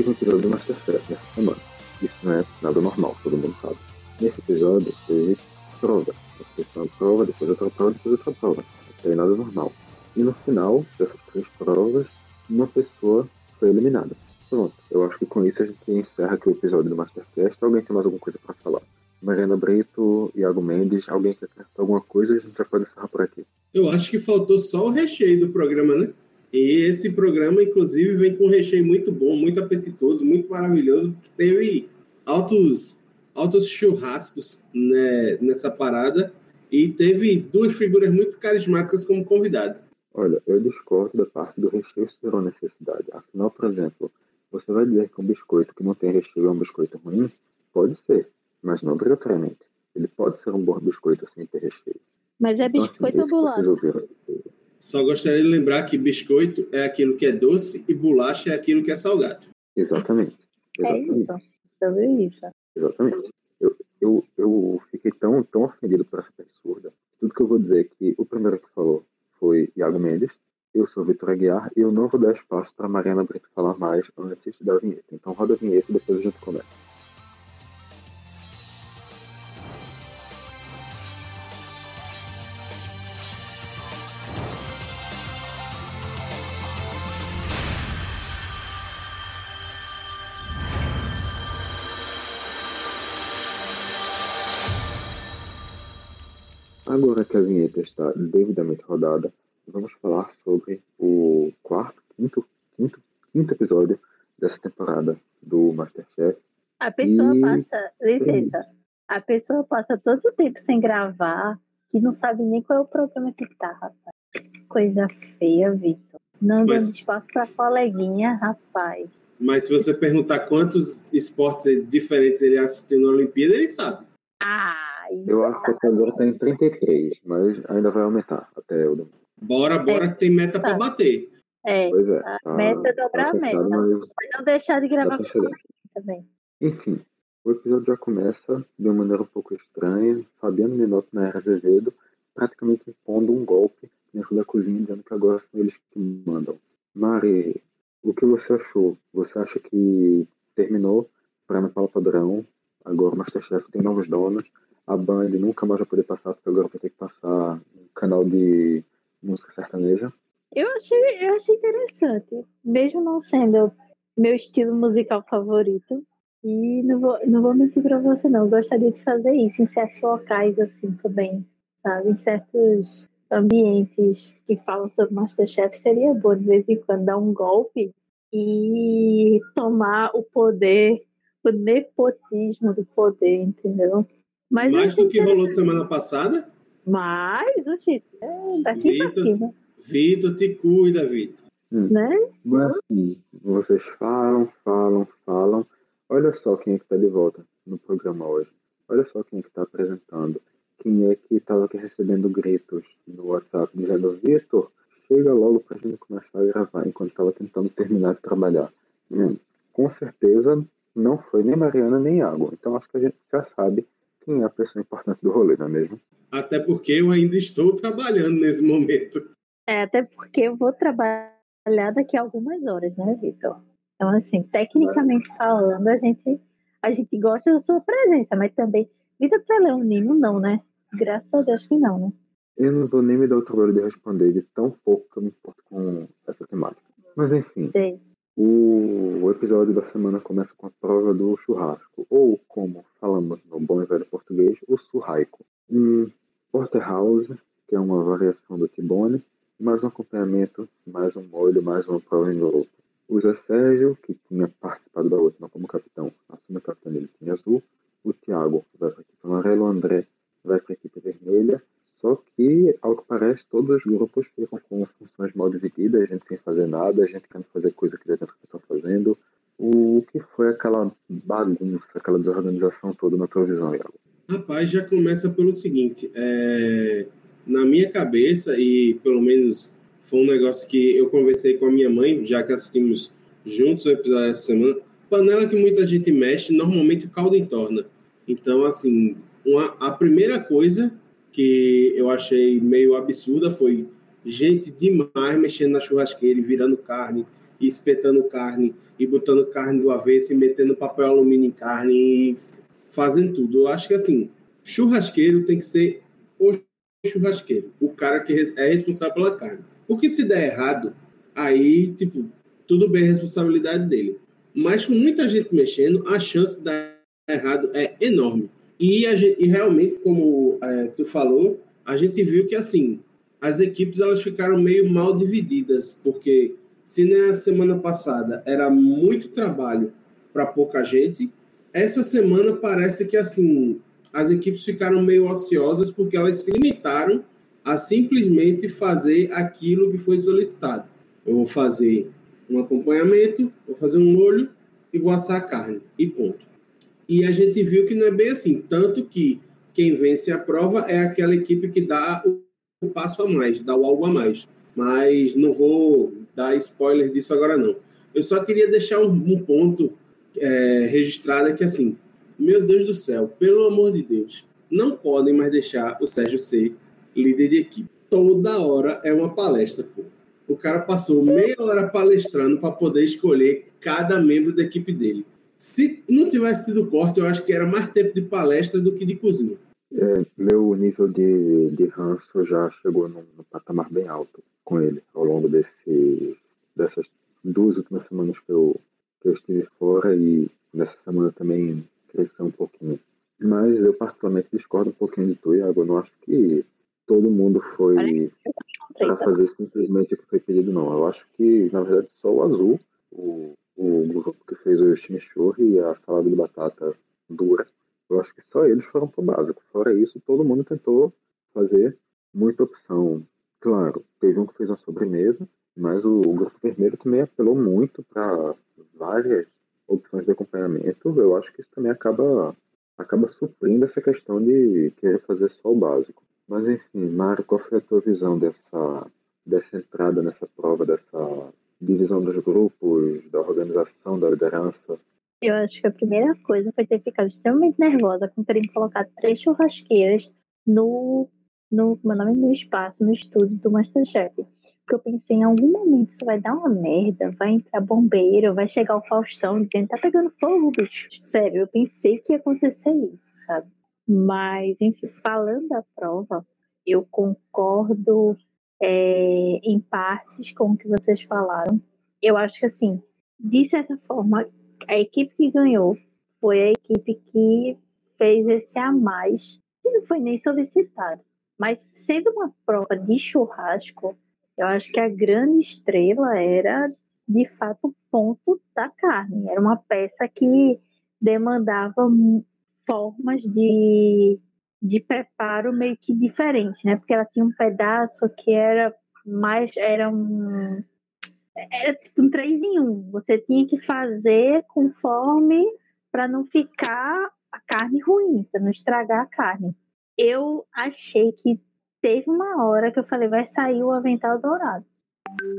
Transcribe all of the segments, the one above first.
teve um episódio do Masterchef nessa semana. Isso não é nada normal, todo mundo sabe. Nesse episódio teve prova. Você uma prova, depois outra prova, depois outra prova. Não é nada normal. E no final dessas três provas, uma pessoa foi eliminada. Pronto, eu acho que com isso a gente encerra aqui o episódio do Mastercast. Alguém tem mais alguma coisa para falar? Mariana Brito, Iago Mendes, alguém quer acrescentar alguma coisa? A gente já pode encerrar por aqui. Eu acho que faltou só o recheio do programa, né? E esse programa, inclusive, vem com um recheio muito bom, muito apetitoso, muito maravilhoso, porque teve altos, altos churrascos né, nessa parada e teve duas figuras muito carismáticas como convidado. Olha, eu discordo da parte do recheio ser uma necessidade. Afinal, por exemplo, você vai dizer que um biscoito que não tem recheio é um biscoito ruim? Pode ser, mas não obrigatoriamente. Ele pode ser um bom biscoito sem ter recheio. Mas é biscoito então, assim, ou bolacha? Só gostaria de lembrar que biscoito é aquilo que é doce e bolacha é aquilo que é salgado. Exatamente. Exatamente. É isso. Sobre isso. Exatamente. Eu, eu, eu fiquei tão, tão ofendido por essa absurda. Tudo que eu vou dizer é que o primeiro que falou foi Iago Mendes, eu sou Vitor Aguiar e eu não vou dar espaço para Mariana Brito falar mais antes da vinheta. Então roda a vinheta e depois a gente começa. Que está devidamente rodada, vamos falar sobre o quarto, quinto, quinto, quinto episódio dessa temporada do Masterchef. A pessoa e... passa, licença, a pessoa passa todo o tempo sem gravar, que não sabe nem qual é o problema que tá, rapaz. Coisa feia, Vitor. Não Mas... dando espaço pra coleguinha, rapaz. Mas se você perguntar quantos esportes diferentes ele assistiu na Olimpíada, ele sabe. Ah, isso Eu acho que até agora tá em 33, mas ainda vai aumentar até o domingo. Bora, bora, que tem meta para bater. É, pois é. A tá, meta é dobrar tá a meta. Mas... mas não deixar de gravar tá com também. Enfim, o episódio já começa de uma maneira um pouco estranha. Fabiano Minotto na Era Azevedo praticamente impondo um golpe dentro da cozinha, dizendo que agora são eles que mandam. Mari, o que você achou? Você acha que terminou para Ana Paula Padrão? Agora o Masterchef tem novos donos. A Band nunca mais vai poder passar, porque agora vai ter que passar um canal de música sertaneja? Eu achei, eu achei interessante, mesmo não sendo meu estilo musical favorito. E não vou, não vou mentir pra você, não. Eu gostaria de fazer isso em certos locais, assim, também, sabe? Em certos ambientes que falam sobre Masterchef, seria bom de vez em quando dar um golpe e tomar o poder, o nepotismo do poder, entendeu? Mas Mais do que rolou semana passada? Mas, oxi, é daqui Vitor, pra cima. Vitor, te cuida, Vitor. Hum. Né? Mas assim, vocês falam, falam, falam. Olha só quem é que está de volta no programa hoje. Olha só quem é que está apresentando. Quem é que estava aqui recebendo gritos no WhatsApp dizendo, Vitor, chega logo para a gente começar a gravar enquanto estava tentando terminar de trabalhar. Hum, com certeza não foi nem Mariana nem Água. Então acho que a gente já sabe quem é a pessoa importante do rolê, não é mesmo? Até porque eu ainda estou trabalhando nesse momento. É, até porque eu vou trabalhar daqui a algumas horas, né, Vitor? Então, assim, tecnicamente falando, a gente, a gente gosta da sua presença, mas também. Vitor, tu é leonino? Não, né? Graças a Deus que não, né? Eu não vou nem me dar o trabalho de responder de tão pouco que eu me importo com essa temática. Mas, enfim. Sim. O episódio da semana começa com a prova do churrasco, ou como falamos no bom e velho português, o surraico. Um porterhouse, que é uma variação do tibone, mais um acompanhamento, mais um molho, mais uma prova em grupo. O Zé Sérgio, que tinha participado da última como capitão, assume a capitania ele tinha azul. O Thiago vai para a equipe amarela, o André vai para a equipe vermelha. Só que, ao que parece, todos os grupos ficam com funções mal divididas, a gente sem fazer nada, a gente querendo fazer coisa que já tem pessoa fazendo. O que foi aquela bagunça, aquela desorganização toda na televisão, Iago? Rapaz, já começa pelo seguinte: é, na minha cabeça, e pelo menos foi um negócio que eu conversei com a minha mãe, já que assistimos juntos o episódio dessa semana. Panela que muita gente mexe, normalmente o caldo entorna. Então, assim, uma, a primeira coisa que eu achei meio absurda foi gente demais mexendo na churrasqueira e virando carne e espetando carne, e botando carne do avesso, e metendo papel alumínio em carne, e fazendo tudo. Eu acho que assim, churrasqueiro tem que ser o churrasqueiro, o cara que é responsável pela carne. Porque se der errado, aí, tipo, tudo bem responsabilidade dele. Mas com muita gente mexendo, a chance de dar errado é enorme. E, gente, e realmente, como é, tu falou, a gente viu que assim as equipes elas ficaram meio mal divididas, porque se na semana passada era muito trabalho para pouca gente, essa semana parece que assim as equipes ficaram meio ociosas porque elas se limitaram a simplesmente fazer aquilo que foi solicitado. Eu vou fazer um acompanhamento, vou fazer um molho e vou assar a carne e ponto. E a gente viu que não é bem assim, tanto que quem vence a prova é aquela equipe que dá o passo a mais, dá o algo a mais. Mas não vou dar spoiler disso agora não. Eu só queria deixar um, um ponto é, registrado que assim, meu Deus do céu, pelo amor de Deus, não podem mais deixar o Sérgio ser líder de equipe. Toda hora é uma palestra, pô. O cara passou meia hora palestrando para poder escolher cada membro da equipe dele. Se não tivesse tido corte, eu acho que era mais tempo de palestra do que de cozinha. É, meu nível de, de ranço já chegou num, num, patamar bem alto com ele ao longo desse, dessas duas últimas semanas que eu, que eu estive fora e nessa semana também cresceu um pouquinho. Mas eu particularmente discordo um pouquinho de tu, Iago. Eu não acho que todo mundo foi para fazer simplesmente o que foi pedido, não. Eu acho que, na verdade, só o azul, o, o grupo que fez o chimichurri e a salada de batata dura, eu acho que só eles foram pro básico. Fora isso, todo mundo tentou fazer muita opção. Claro, teve um que fez uma sobremesa, mas o, o grupo vermelho também apelou muito para várias opções de acompanhamento. Eu acho que isso também acaba acaba suprindo essa questão de querer fazer só o básico. Mas enfim, Mário, qual foi a tua visão dessa, dessa entrada nessa prova, dessa divisão dos grupos, da organização, da liderança? Eu acho que a primeira coisa foi ter ficado extremamente nervosa com terem colocado três churrasqueiras no, no, meu nome, no espaço, no estúdio do Masterchef. Porque eu pensei, em algum momento isso vai dar uma merda, vai entrar bombeiro, vai chegar o Faustão dizendo, tá pegando fogo, bicho. Sério, eu pensei que ia acontecer isso, sabe? Mas, enfim, falando da prova, eu concordo é, em partes com o que vocês falaram. Eu acho que, assim, de certa forma, a equipe que ganhou foi a equipe que fez esse a mais, que não foi nem solicitado. Mas, sendo uma prova de churrasco, eu acho que a grande estrela era, de fato, o ponto da carne. Era uma peça que demandava formas de, de preparo meio que diferentes, né? Porque ela tinha um pedaço que era mais era um era tipo um três em um. Você tinha que fazer conforme para não ficar a carne ruim, para não estragar a carne. Eu achei que teve uma hora que eu falei, vai sair o avental dourado.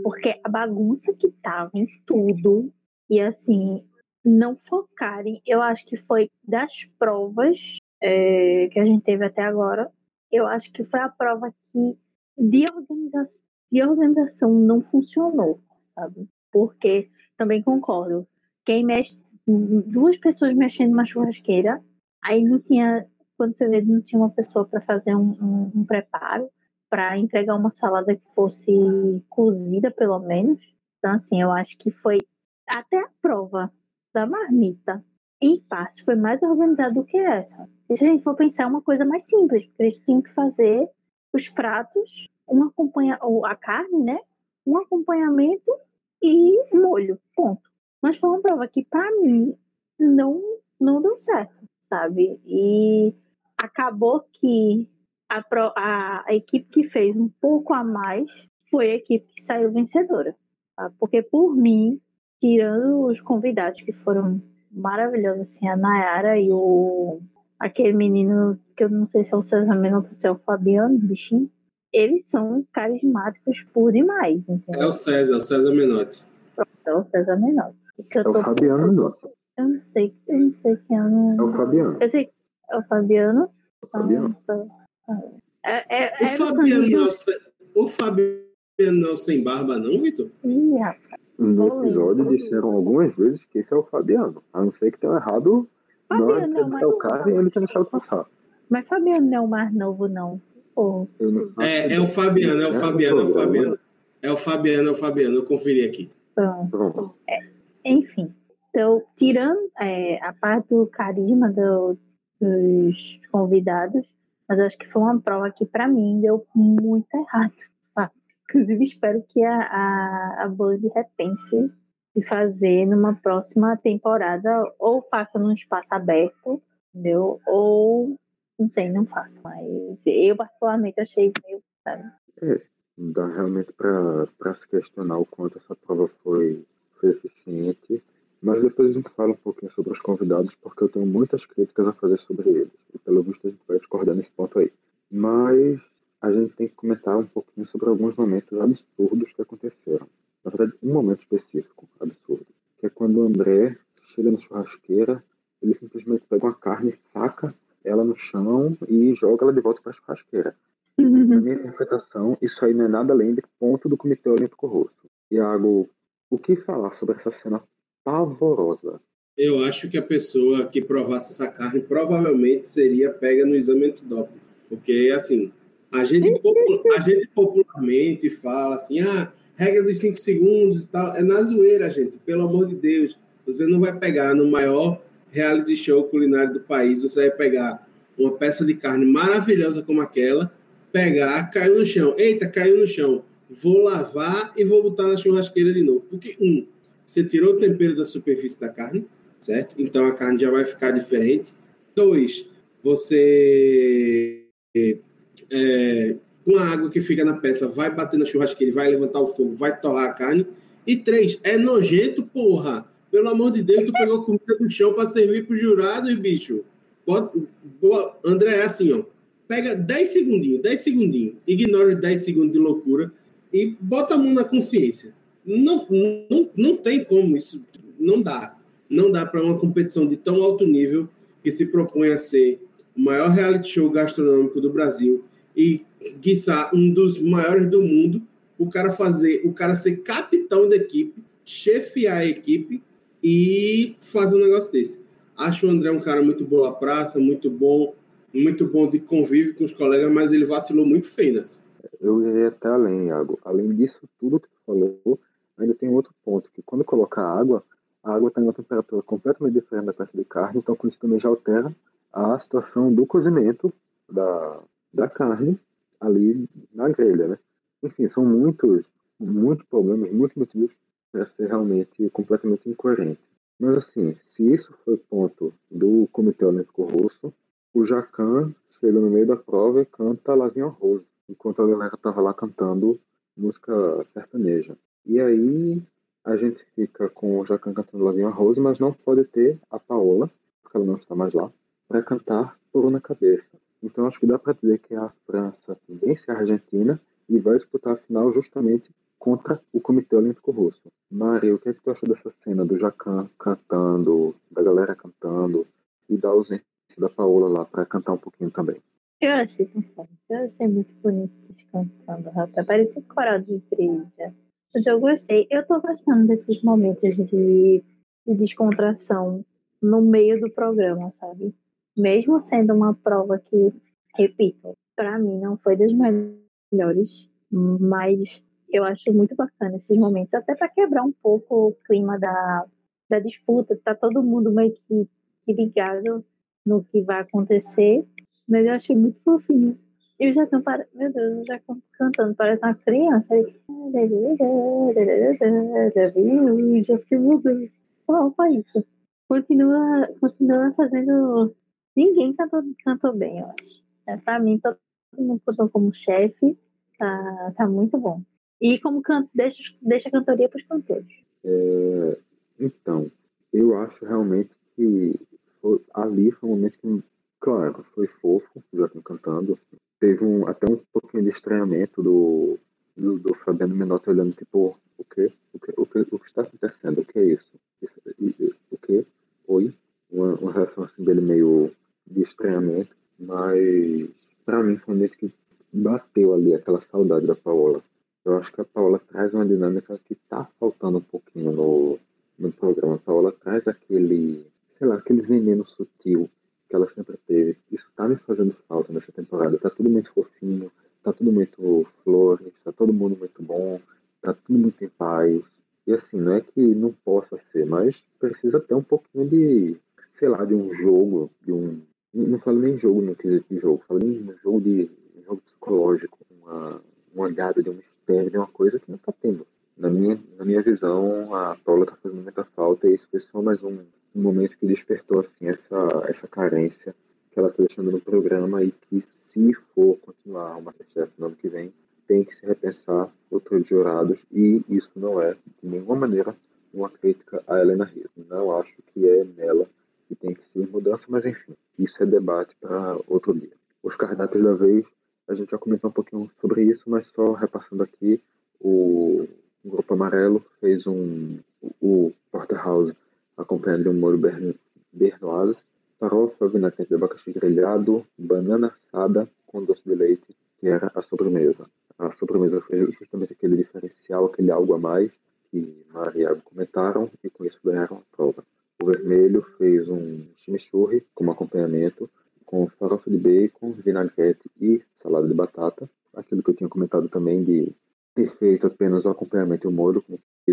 Porque a bagunça que tava em tudo, e assim, não focarem. Eu acho que foi das provas é, que a gente teve até agora, eu acho que foi a prova que de, de organização não funcionou, sabe? Porque também concordo. Quem mexe, duas pessoas mexendo numa churrasqueira, aí não tinha, quando você vê, não tinha uma pessoa para fazer um, um, um preparo, para entregar uma salada que fosse cozida, pelo menos. Então, assim, eu acho que foi até a prova da marmita, em parte, foi mais organizado do que essa. E se a gente for pensar, é uma coisa mais simples, porque eles tinham que fazer os pratos, um acompanha ou a carne, né? Um acompanhamento e molho, ponto. Mas foi uma prova que, para mim, não, não deu certo, sabe? E acabou que a, a, a equipe que fez um pouco a mais foi a equipe que saiu vencedora. Tá? Porque, por mim, tirando os convidados que foram maravilhosos, assim, a Nayara e o aquele menino que eu não sei se é o César Menotti ou se é o Fabiano, bichinho, eles são carismáticos por demais, entendeu? É o César, o César Menotti. É o César Menotti. É o Fabiano Menotti. Eu não sei, eu não sei quem é. Não... É o Fabiano. Eu sei, é o Fabiano. É o Fabiano. É, é, o, Fabiano não, o Fabiano não sem barba, não, Vitor? Ih, rapaz. No episódio disseram algumas vezes que esse é o Fabiano. A não ser que tenha errado. Fabiano não, é o cara e ele tinha deixado passar. Mas Fabiano não é o mais novo, não. Pô. É, é o Fabiano, é o Fabiano, é o Fabiano. É o Fabiano, é o Fabiano. Eu conferi aqui. Pronto. É, enfim. Então, tirando é, a parte do carisma do, dos convidados, mas acho que foi uma prova que, para mim, deu muito errado? Inclusive, espero que a, a, a Band repense de fazer numa próxima temporada, ou faça num espaço aberto, entendeu? Ou, não sei, não faça. Mas eu, particularmente, achei meio. Sabe? É, dá realmente para se questionar o quanto essa prova foi, foi eficiente mas depois a gente fala um pouquinho sobre os convidados, porque eu tenho muitas críticas a fazer sobre eles. E pelo visto a gente vai discordar nesse ponto aí. Mas a gente tem que comentar um pouquinho sobre alguns momentos absurdos que aconteceram. Na verdade, um momento específico absurdo, que é quando o André chega na churrasqueira, ele simplesmente pega uma carne, saca ela no chão e joga ela de volta para a churrasqueira. Na minha interpretação, isso aí não é nada além de ponto do Comitê Olímpico Russo. Iago, o que falar sobre essa cena pavorosa. Eu acho que a pessoa que provasse essa carne provavelmente seria pega no exame antidoping. Porque, assim, a gente, a gente popularmente fala assim, ah, regra dos 5 segundos e tal. É na zoeira, gente, pelo amor de Deus. Você não vai pegar no maior reality show culinário do país, você vai pegar uma peça de carne maravilhosa como aquela, pegar, caiu no chão. Eita, caiu no chão. Vou lavar e vou botar na churrasqueira de novo. Porque, um, você tirou o tempero da superfície da carne, certo? Então a carne já vai ficar diferente. Dois, você é, com a água que fica na peça vai bater na churrasqueira, vai levantar o fogo, vai torrar a carne. E três, é nojento, porra. Pelo amor de Deus, tu pegou comida do chão para servir pro jurado e bicho. boa, André, é assim, ó. Pega 10 segundinhos, 10 segundinhos, ignora os 10 segundos de loucura e bota a mão na consciência. Não, não, não tem como isso, não dá. Não dá para uma competição de tão alto nível que se propõe a ser o maior reality show gastronômico do Brasil e, quiçá, um dos maiores do mundo, o cara fazer, o cara ser capitão da equipe, chefiar a equipe e fazer um negócio desse. Acho o André um cara muito boa praça, muito bom, muito bom de convívio com os colegas, mas ele vacilou muito feio nessa. Eu iria até além, Iago. Além disso tudo que tu falou, ainda tem outro ponto, que quando coloca água, a água está em uma temperatura completamente diferente da peça de carne, então com isso também já altera a situação do cozimento da, da carne ali na grelha, né? Enfim, são muitos, muitos problemas, muitos motivos para ser realmente completamente incoerente. Mas assim, se isso foi ponto do Comitê Olímpico Russo, o Jacan chega no meio da prova e canta Lavinha Rose, enquanto a galera estava lá cantando música sertaneja. E aí a gente fica com o Jacan cantando Lavinha Rose, mas não pode ter a Paola, porque ela não está mais lá, para cantar Por na Cabeça. Então acho que dá para dizer que a França vence a Argentina e vai disputar a final justamente contra o Comitê Olímpico Russo. Maria, o que, é que tu achou dessa cena do Jacan cantando, da galera cantando e da ausência da Paola lá para cantar um pouquinho também? Eu achei, eu achei muito bonito eles cantando, rapaz. Parecia coral de igreja. Mas eu gostei. Eu tô gostando desses momentos de descontração no meio do programa, sabe? Mesmo sendo uma prova que, repito, para mim não foi das melhores, mas eu acho muito bacana esses momentos, até para quebrar um pouco o clima da, da disputa. Tá todo mundo meio que, que ligado no que vai acontecer, mas eu achei muito fofinho. Eu já para... meu Deus, já cantando, parece uma criança. Já fiquei, meu Deus, qual foi isso? Continua, continua fazendo. Ninguém cantou, cantou bem, eu acho. É, pra mim, todo mundo cantou como chefe, tá, tá muito bom. E como canto, deixa, deixa a cantoria para os cantores. É, então, eu acho realmente que foi, ali foi um momento que, claro, foi fofo, já cantando, teve um, até um pouquinho de estranhamento do, do, do Fabiano Menotti olhando, tipo, o quê? O que, o o está acontecendo? O que é isso? isso o quê? Oi? Uma, uma reação assim dele meio de estranhamento, mas para mim foi um que bateu ali aquela saudade da Paola. Eu acho que a Paola traz uma dinâmica que tá faltando um pouquinho a Paola traz aquele, sei lá, aquele veneno sutil que ela sempre teve. Isso tá me fazendo falta nessa temporada. Tá tudo muito fofinho, tá tudo muito flores, tá todo mundo muito bom, tá tudo muito em paz. E assim, não é que não possa ser, mas precisa ter um pouquinho de, sei lá, de um jogo, de um. Não falo nem jogo no quesito de jogo, falo nem jogo de jogo psicológico, uma, uma olhada de um mistério, de uma coisa que não tá tendo. Na minha, na minha visão, a Paula tá fazendo muita falta e isso foi só mais um, um momento que despertou assim essa, essa carência que ela está deixando no programa e que se for continuar uma Masterchef no ano que vem, tem que se repensar outros jurados e isso não é, de nenhuma maneira, uma crítica a Helena Rio. Não acho que é nela que tem que ser mudança, mas enfim, isso é debate para outro dia. Os cardápios da vez, a gente já comentou um pouquinho sobre isso, mas só repassando aqui, o Grupo Amarelo fez um, o Porterhouse acompanhado de um molho bernoise, farofa, vinagrete de abacaxi grelhado, banana assada com doce de leite, que era a sobremesa. A sobremesa foi justamente aquele diferencial, aquele algo a mais que Maria comentaram e com isso ganharam a prova. O vermelho fez um chimichurri como acompanhamento com farofa de bacon, vinagrete e salada de batata. Aquilo que eu tinha comentado também de ter feito apenas o acompanhamento e o molho,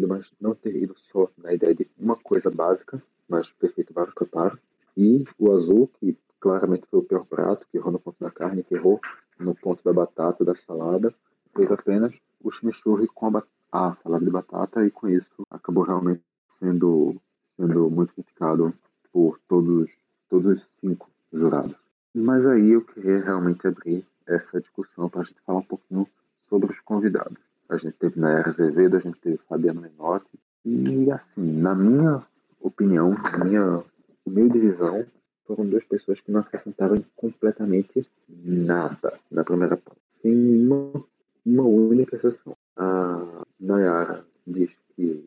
mas não ter ido só na ideia de uma coisa básica, mas ter feito vários preparos. E o azul, que claramente foi o pior prato, que errou no ponto da carne, que errou no ponto da batata, da salada, fez apenas o chimichurri com a, a salada de batata e com isso acabou realmente sendo, sendo muito criticado por todos, todos os cinco jurados. Mas aí eu queria realmente abrir essa discussão para a gente falar um pouquinho sobre os convidados. A gente teve Nayara Azevedo, a gente teve Fabiano Menotti. E, assim, na minha opinião, na minha humilde visão, foram duas pessoas que não acrescentaram completamente nada na primeira prova. Sem uma, uma única exceção. A Nayara diz que.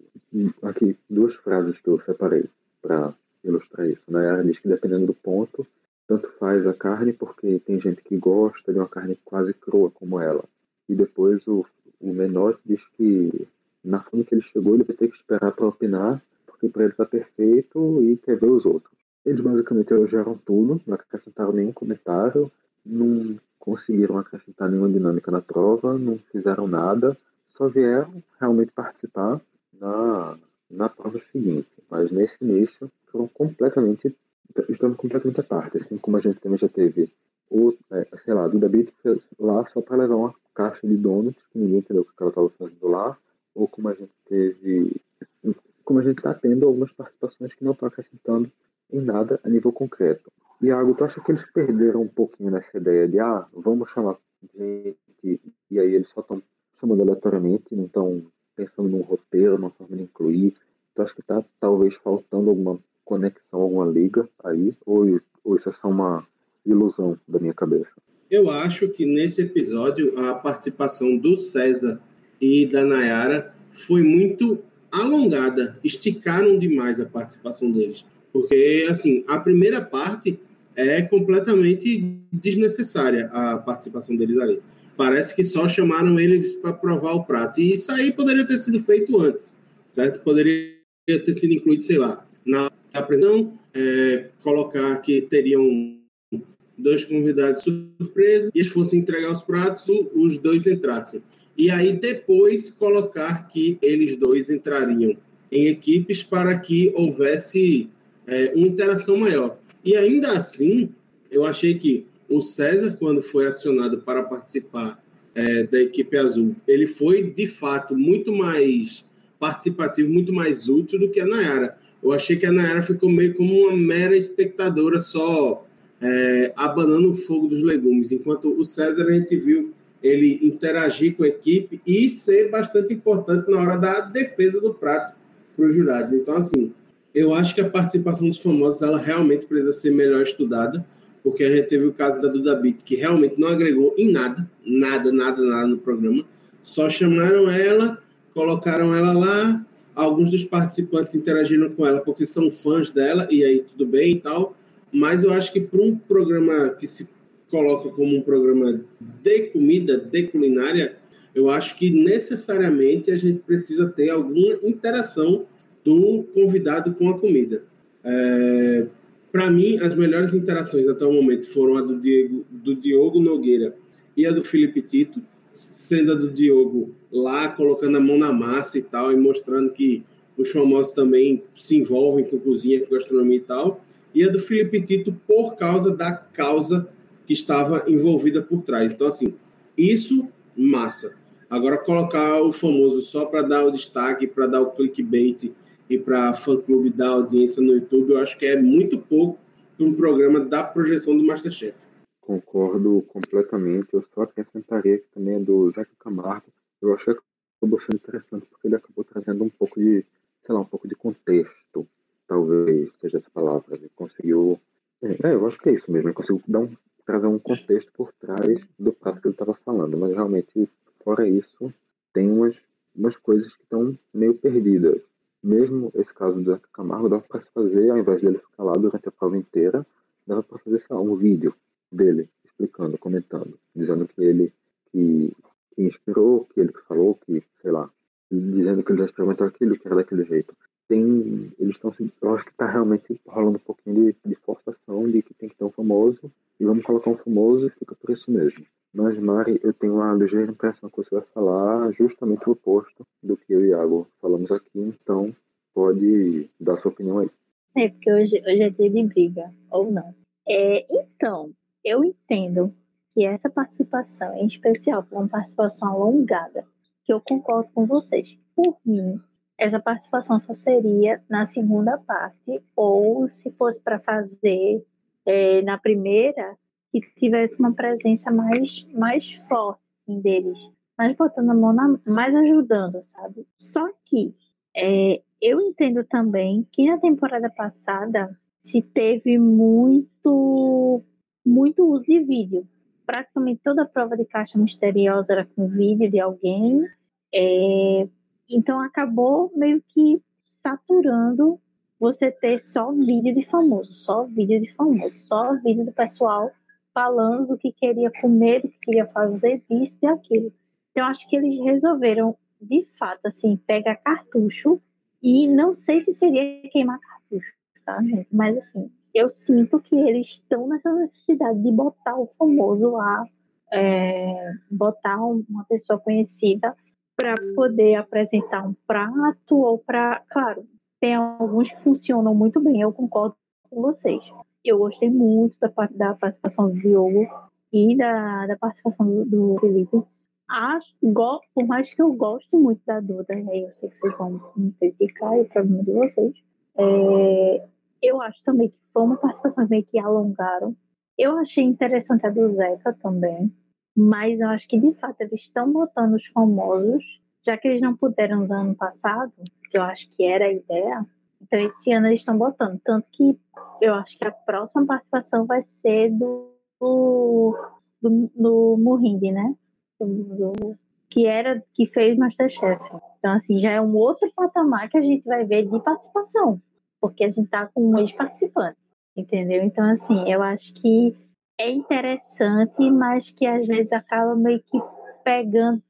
Aqui, duas frases que eu separei para ilustrar isso. A Nayara diz que dependendo do ponto, tanto faz a carne, porque tem gente que gosta de uma carne quase crua como ela. E depois o o menor diz que na forma que ele chegou, ele vai ter que esperar para opinar, porque para ele está perfeito e quer ver os outros. Eles basicamente elogiaram tudo, não acrescentaram nenhum comentário, não conseguiram acrescentar nenhuma dinâmica na prova, não fizeram nada, só vieram realmente participar na, na prova seguinte. Mas nesse início foram completamente, estão completamente à parte, assim como a gente também já teve o, é, sei lá, a Beat lá só para levar uma caixa de donuts, que ninguém entendeu o que ela estava fazendo lá, ou como a gente teve, como a gente está tendo algumas participações que não estão acrescentando em nada a nível concreto. Iago, tu acha que eles perderam um pouquinho nessa ideia de, ah, vamos chamar gente, e aí eles só estão chamando aleatoriamente, não estão pensando num roteiro, numa forma de incluir. Tu acha que está talvez faltando alguma conexão, alguma liga aí, ou, ou isso é só uma ilusão da minha cabeça? Eu acho que nesse episódio a participação do César e da Nayara foi muito alongada, esticaram demais a participação deles. Porque, assim, a primeira parte é completamente desnecessária a participação deles ali. Parece que só chamaram eles para provar o prato. E isso aí poderia ter sido feito antes, certo? Poderia ter sido incluído, sei lá, na apresentação, é, colocar que teriam dois convidados surpresa, e eles fossem entregar os pratos, os dois entrassem. E aí depois colocar que eles dois entrariam em equipes para que houvesse é, uma interação maior. E ainda assim, eu achei que o César, quando foi acionado para participar é, da equipe azul, ele foi de fato muito mais participativo, muito mais útil do que a Nayara. Eu achei que a Nayara ficou meio como uma mera espectadora só é, abanando o fogo dos legumes, enquanto o César a gente viu ele interagir com a equipe e ser bastante importante na hora da defesa do prato para os jurados. Então, assim, eu acho que a participação dos famosos ela realmente precisa ser melhor estudada, porque a gente teve o caso da Duda Beat, que realmente não agregou em nada, nada, nada, nada no programa. Só chamaram ela, colocaram ela lá, alguns dos participantes interagiram com ela porque são fãs dela, e aí tudo bem e tal mas eu acho que para um programa que se coloca como um programa de comida, de culinária, eu acho que necessariamente a gente precisa ter alguma interação do convidado com a comida. É, Para mim, as melhores interações até o momento foram a do, Diego, do Diogo Nogueira e a do Felipe Tito, sendo a do Diogo lá colocando a mão na massa e tal, e mostrando que os famosos também se envolvem com cozinha, com gastronomia e tal, e a do Felipe Tito por causa da causa que estava envolvida por trás. Então, assim, isso, massa. Agora, colocar o famoso só para dar o destaque, para dar o clickbait e para fã-clube dar audiência no YouTube, eu acho que é muito pouco para um programa da projeção do Masterchef. Concordo completamente. Eu só acrescentaria que também é do Zeca Camargo. Eu achei que acabou sendo interessante porque ele acabou trazendo um pouco de, sei lá, um pouco de contexto, talvez seja essa palavra. Ele conseguiu. É, eu acho que é isso mesmo. Ele conseguiu dar um, trazer um contexto por trás do prato que ele estava falando. Mas realmente, fora isso, tem umas, umas coisas que estão meio perdidas mesmo esse caso do Zeca Camargo, dava para se fazer, ao invés dele ficar lá durante a prova inteira, dava para fazer, sei lá, um vídeo dele explicando, comentando, dizendo que ele que, que inspirou, que ele que falou, que, sei lá, dizendo que ele já experimentou aquilo, que era daquele jeito. Tem, eles estão, eu acho que está realmente rolando um pouquinho de, de forçação de que tem que ter um famoso, e vamos colocar um famoso e fica por isso mesmo. Mas, Mari, eu tenho uma ligeira impressão que você vai falar justamente o oposto do que eu e Iago falamos aqui, então pode dar sua opinião aí. É, porque hoje, hoje é dia de briga, ou não. É, então, eu entendo que essa participação, em especial, foi uma participação alongada, que eu concordo com vocês. Por mim, essa participação só seria na segunda parte, ou se fosse para fazer é, na primeira, que tivesse uma presença mais, mais forte assim, deles, mais botando a mão na, mais ajudando, sabe? Só que é, eu entendo também que na temporada passada se teve muito muito uso de vídeo. Praticamente toda a prova de caixa misteriosa era com vídeo de alguém. É, então acabou meio que saturando você ter só vídeo de famoso, só vídeo de famoso, só vídeo do pessoal falando do que queria comer, do que queria fazer, disso e aquilo. Então, acho que eles resolveram, de fato, assim, pegar cartucho e não sei se seria queimar cartucho, tá, gente? Mas, assim, eu sinto que eles estão nessa necessidade de botar o famoso lá, é, botar uma pessoa conhecida para poder apresentar um prato ou para, claro, tem alguns que funcionam muito bem, eu concordo com vocês. Eu gostei muito da, da participação do Diogo e da, da participação do, do Felipe. Acho, go, por mais que eu goste muito da Duda, eu sei que vocês vão me criticar, é o problema de vocês. É, eu acho também que foi uma participação meio que alongaram. Eu achei interessante a do Zeca também, mas eu acho que de fato eles estão botando os famosos, já que eles não puderam usar ano passado, que eu acho que era a ideia, então, esse ano eles estão botando. Tanto que eu acho que a próxima participação vai ser do, do, do, do né? Do, do, que era que fez Masterchef. Então, assim, já é um outro patamar que a gente vai ver de participação, porque a gente tá com um ex-participante, entendeu? Então, assim, eu acho que é interessante, mas que às vezes acaba meio que pegando,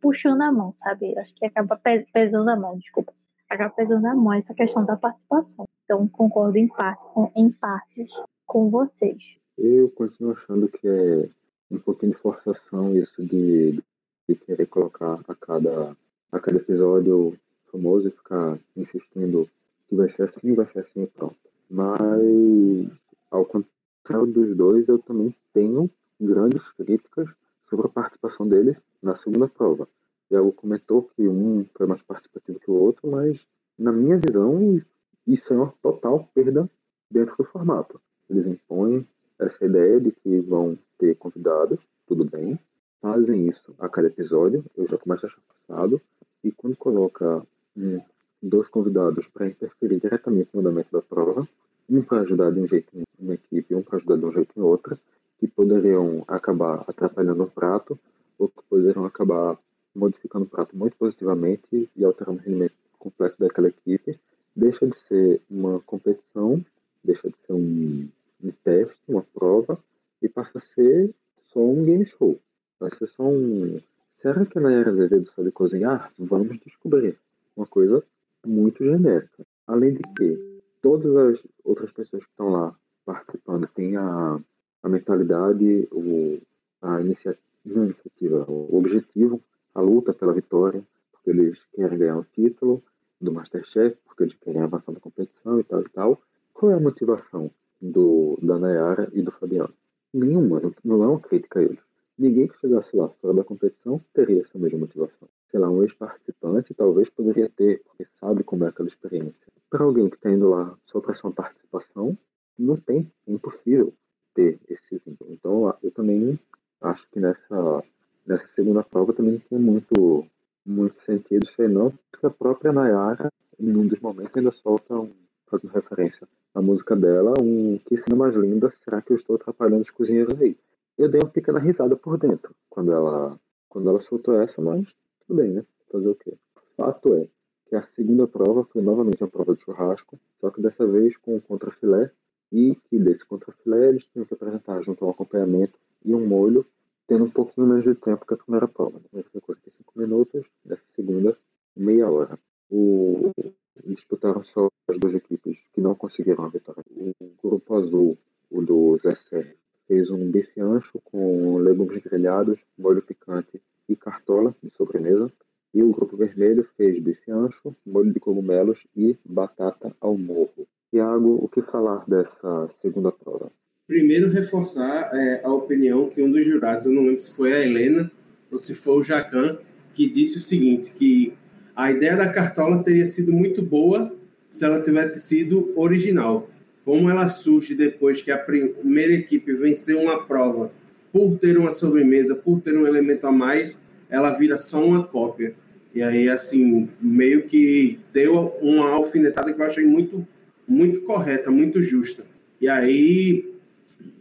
puxando a mão, sabe? Acho que acaba pesando a mão, desculpa acaba pesando a mão essa questão da participação. Então, concordo em, parte, com, em partes com vocês. Eu continuo achando que é um pouquinho de forçação isso de, de querer colocar a cada, a cada episódio famoso e ficar insistindo vai ser assim, vai ser assim e pronto. Mas, ao contrário dos dois, eu também tenho grandes críticas sobre a participação deles na segunda prova. Iago comentou que um foi mais participativo que o outro, mas na minha visão isso é uma total perda dentro do formato. Eles impõem essa ideia de que vão ter convidados, tudo bem, fazem isso a cada episódio, eu já começo a achar passado, e quando coloca um, dois convidados para interferir diretamente no andamento da prova, um para ajudar de um jeito em uma equipe, um para ajudar de um jeito em outra, que poderiam acabar atrapalhando o prato, ou que poderiam acabar modificando o prato muito positivamente e alterando o rendimento completo daquela equipe, deixa de ser uma competição, deixa de ser um, um teste, uma prova, e passa a ser só um game show. Vai ser só um. Será que na era Azevedo sabe cozinhar? Vamos descobrir. Uma coisa muito genérica. Além de que todas as outras pessoas que estão lá participando têm a, a mentalidade, o, a iniciativa, iniciativa, o objetivo, a luta pela vitória, porque eles querem ganhar o título do Masterchef, porque eles querem avançar na competição e tal e tal. Qual é a motivação do, da Nayara e do Fabiano? Nenhuma, não é uma crítica a eles. Ninguém que chegasse lá fora da competição teria essa mesma motivação. Sei lá, um ex-participante talvez poderia ter, porque sabe como é aquela experiência. Para alguém que está indo lá só para sua participação, não tem, é impossível ter esse vínculo. Então, eu também acho que nessa, nessa segunda prova também tinha muito, muito sentido aí não, porque a própria Nayara, em um dos momentos, ainda solta, um, fazendo referência à música dela, um Que cena mais linda, será que eu estou atrapalhando os cozinheiros aí? eu dei uma pequena risada por dentro quando ela, quando ela soltou essa, mas tudo bem, né? Fazer o quê? Fato é que a segunda prova foi novamente uma prova de churrasco, só que dessa vez com o contrafilé, e que desse contrafilé eles tinham que apresentar junto ao acompanhamento e um molho, tendo um pouquinho menos de tempo que a primeira prova. A primeira foi 45 minutos, dessa segunda, meia hora. O, disputaram só as duas equipes que não conseguiram a vitória. O grupo azul, o do Zé Sérgio, fez um bife ancho com legumes grelhados, molho picante e cartola de sobremesa. E o grupo vermelho fez bife ancho, molho de cogumelos e batata ao morro. Tiago, o que falar dessa segunda prova? Primeiro, reforçar é, a opinião que um dos jurados, eu não lembro se foi a Helena ou se foi o Jacan, que disse o seguinte, que a ideia da cartola teria sido muito boa se ela tivesse sido original como ela surge depois que a primeira equipe venceu uma prova por ter uma sobremesa, por ter um elemento a mais, ela vira só uma cópia. E aí, assim, meio que deu uma alfinetada que eu achei muito, muito correta, muito justa. E aí,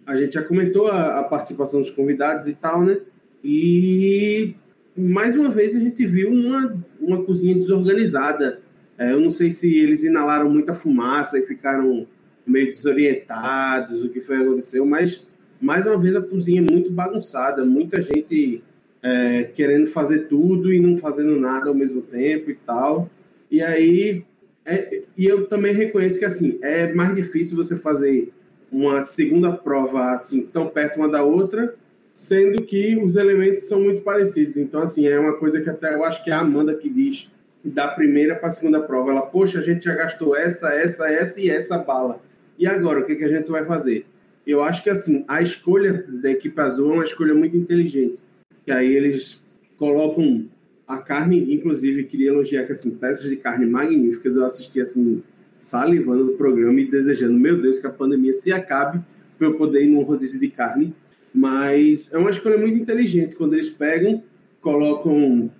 a gente já comentou a, a participação dos convidados e tal, né? E mais uma vez a gente viu uma, uma cozinha desorganizada. É, eu não sei se eles inalaram muita fumaça e ficaram meio desorientados, o que foi que aconteceu, mas mais uma vez a cozinha é muito bagunçada, muita gente é, querendo fazer tudo e não fazendo nada ao mesmo tempo e tal. E aí, é, e eu também reconheço que assim é mais difícil você fazer uma segunda prova assim tão perto uma da outra, sendo que os elementos são muito parecidos. Então assim é uma coisa que até eu acho que é a Amanda que diz da primeira para a segunda prova, ela poxa a gente já gastou essa, essa, essa e essa bala e agora, o que, que a gente vai fazer? Eu acho que assim, a escolha da equipe azul é uma escolha muito inteligente. Que aí eles colocam a carne, inclusive, queria elogiar que assim, peças de carne magníficas, eu assisti assim, salivando no programa e desejando, meu Deus, que a pandemia se acabe para eu poder ir num rodízio de carne. Mas é uma escolha muito inteligente quando eles pegam, colocam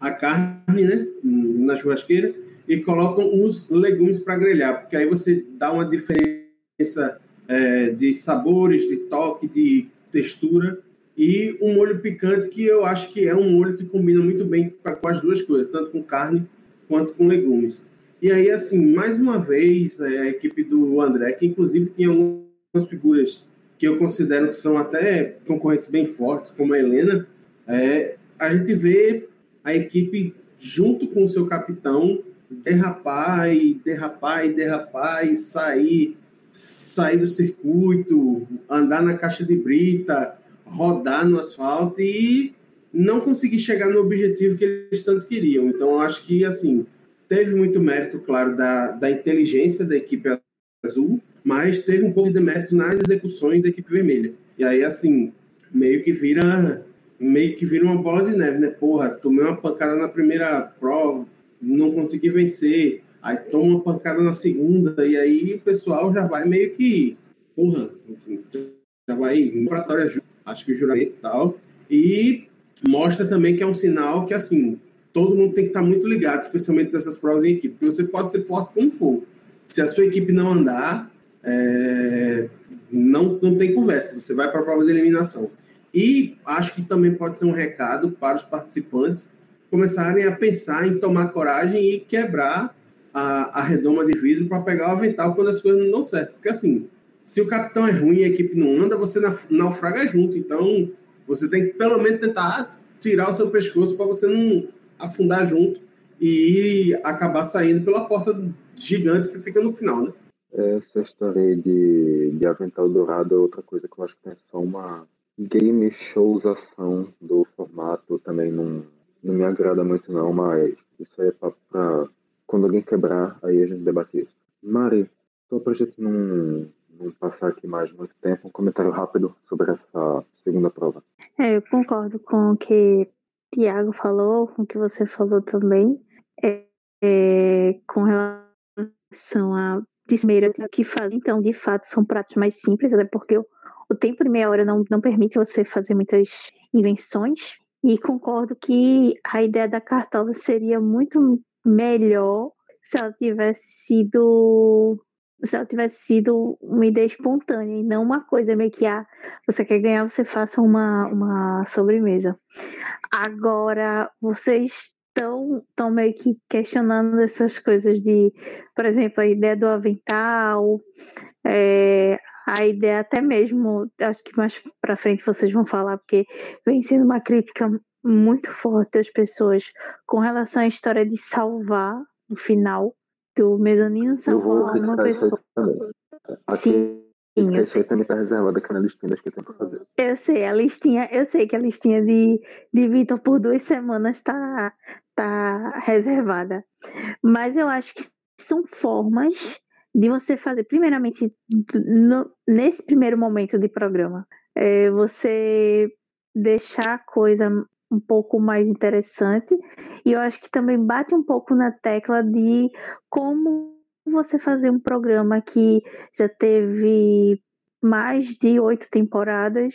a carne né, na churrasqueira e colocam os legumes para grelhar, porque aí você dá uma diferença é, de sabores, de toque, de textura e um molho picante que eu acho que é um molho que combina muito bem com as duas coisas, tanto com carne quanto com legumes. E aí, assim, mais uma vez, é, a equipe do André, que inclusive tinha algumas figuras que eu considero que são até concorrentes bem fortes, como a Helena, é, a gente vê a equipe junto com o seu capitão derrapar e derrapar e derrapar e sair, sair do circuito, andar na caixa de brita, rodar no asfalto e não conseguir chegar no objetivo que eles tanto queriam. Então, acho que, assim, teve muito mérito, claro, da, da inteligência da equipe azul, mas teve um pouco de mérito nas execuções da equipe vermelha. E aí, assim, meio que vira meio que vira uma bola de neve, né? Porra, tomei uma pancada na primeira prova, não conseguir vencer, aí toma uma pancada na segunda, e aí o pessoal já vai meio que, porra, enfim, já vai em oratória, acho que o juramento e tal, e mostra também que é um sinal que, assim, todo mundo tem que estar muito ligado, especialmente nessas provas em equipe, porque você pode ser forte como for. Se a sua equipe não andar, é, não, não tem conversa, você vai para a prova de eliminação. E acho que também pode ser um recado para os participantes começarem a pensar em tomar coragem e quebrar a, a redoma de vidro para pegar o avental quando as coisas não dão certo. Porque assim, se o capitão é ruim e a equipe não anda, você naufraga junto. Então, você tem que pelo menos tentar tirar o seu pescoço para você não afundar junto e acabar saindo pela porta gigante que fica no final, né? Essa história de, de Avental Dourado é outra coisa que eu acho que é só uma game showsação do formato também não, não me agrada muito não, mas isso aí é para quando alguém quebrar, aí a gente debate isso. Mari, só pra gente não, não passar aqui mais muito tempo, um comentário rápido sobre essa segunda prova. É, eu concordo com o que Tiago falou, com o que você falou também, é, é, com relação a primeira que faz. Então, de fato, são pratos mais simples, até porque o, o tempo de meia hora não, não permite você fazer muitas invenções. E concordo que a ideia da cartola seria muito melhor se ela tivesse sido se ela tivesse sido uma ideia espontânea e não uma coisa meio que ah, você quer ganhar, você faça uma, uma sobremesa. Agora, vocês estão tão meio que questionando essas coisas de, por exemplo, a ideia do avental, é, a ideia até mesmo, acho que mais para frente vocês vão falar, porque vem sendo uma crítica muito forte das pessoas com relação à história de salvar no final do mezanino salvar uma pessoa. Aqui, Sim. Sim, eu sei. também aqui na listinha das que tem para fazer. Eu sei, a listinha, eu sei que a listinha de, de Vitor por duas semanas está tá reservada. Mas eu acho que são formas de você fazer, primeiramente, no, nesse primeiro momento de programa, é você deixar a coisa um pouco mais interessante. E eu acho que também bate um pouco na tecla de como você fazer um programa que já teve mais de oito temporadas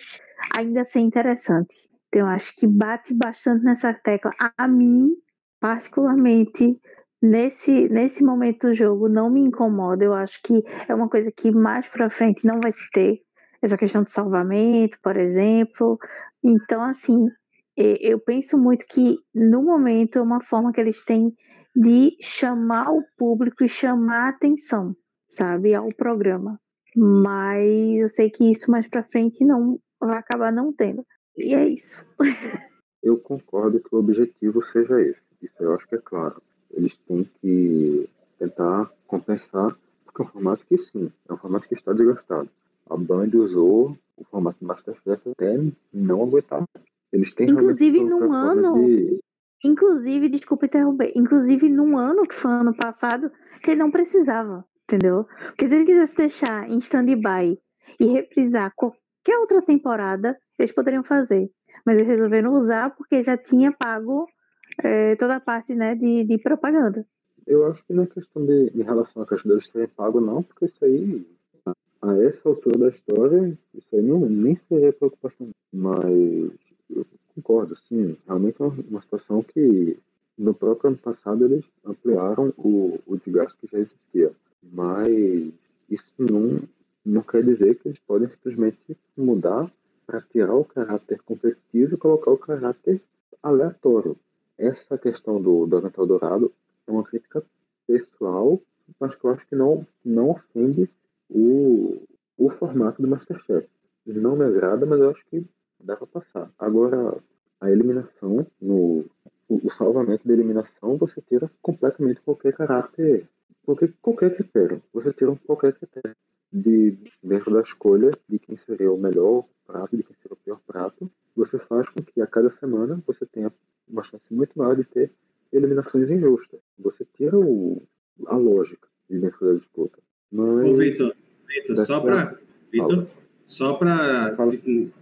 ainda ser interessante. Então, eu acho que bate bastante nessa tecla. A mim, particularmente, nesse, nesse momento do jogo, não me incomoda. Eu acho que é uma coisa que mais para frente não vai se ter. Essa questão de salvamento, por exemplo. Então, assim, eu penso muito que no momento é uma forma que eles têm de chamar o público e chamar a atenção, sabe, ao programa. Mas eu sei que isso mais para frente não vai acabar não tendo. E é isso. Eu concordo que o objetivo seja esse. Isso eu acho que é claro. Eles têm que tentar compensar, porque é um formato que sim, é um formato que está desgastado. A Band usou o formato Masterchef até não aguentar. Eles têm Inclusive, num ano. De... Inclusive, desculpa interromper. Inclusive, num ano que foi ano passado, que ele não precisava, entendeu? Porque se ele quisesse deixar em stand-by e reprisar qualquer outra temporada, eles poderiam fazer. Mas eles resolveram usar porque já tinha pago é, toda a parte né, de, de propaganda. Eu acho que não é questão de, em relação à questão deles terem pago, não, porque isso aí, a essa altura da história, isso aí não, nem seria preocupação. Mas eu concordo, sim. Realmente é uma situação que no próprio ano passado eles ampliaram o, o desgaste que já existia. Mas isso não, não quer dizer que eles podem simplesmente mudar para tirar o caráter competitivo e colocar o caráter aleatório. Essa questão do, do Avental Dourado é uma crítica pessoal, mas que eu acho que não, não ofende o, o formato do Masterchef. Não me agrada, mas eu acho que dá para passar. Agora, a eliminação, no, o, o, salvamento da eliminação, você tira completamente qualquer caráter, qualquer, qualquer critério. Você tira qualquer critério de, dentro da escolha de quem seria o melhor prato, de quem seria o pior prato. Você faz com que a cada semana você tenha uma chance muito maior de ter eliminações injustas. Você tira o, a lógica de dentro da disputa. Mas, Ô, Vitor, Vitor só para Vitor, só para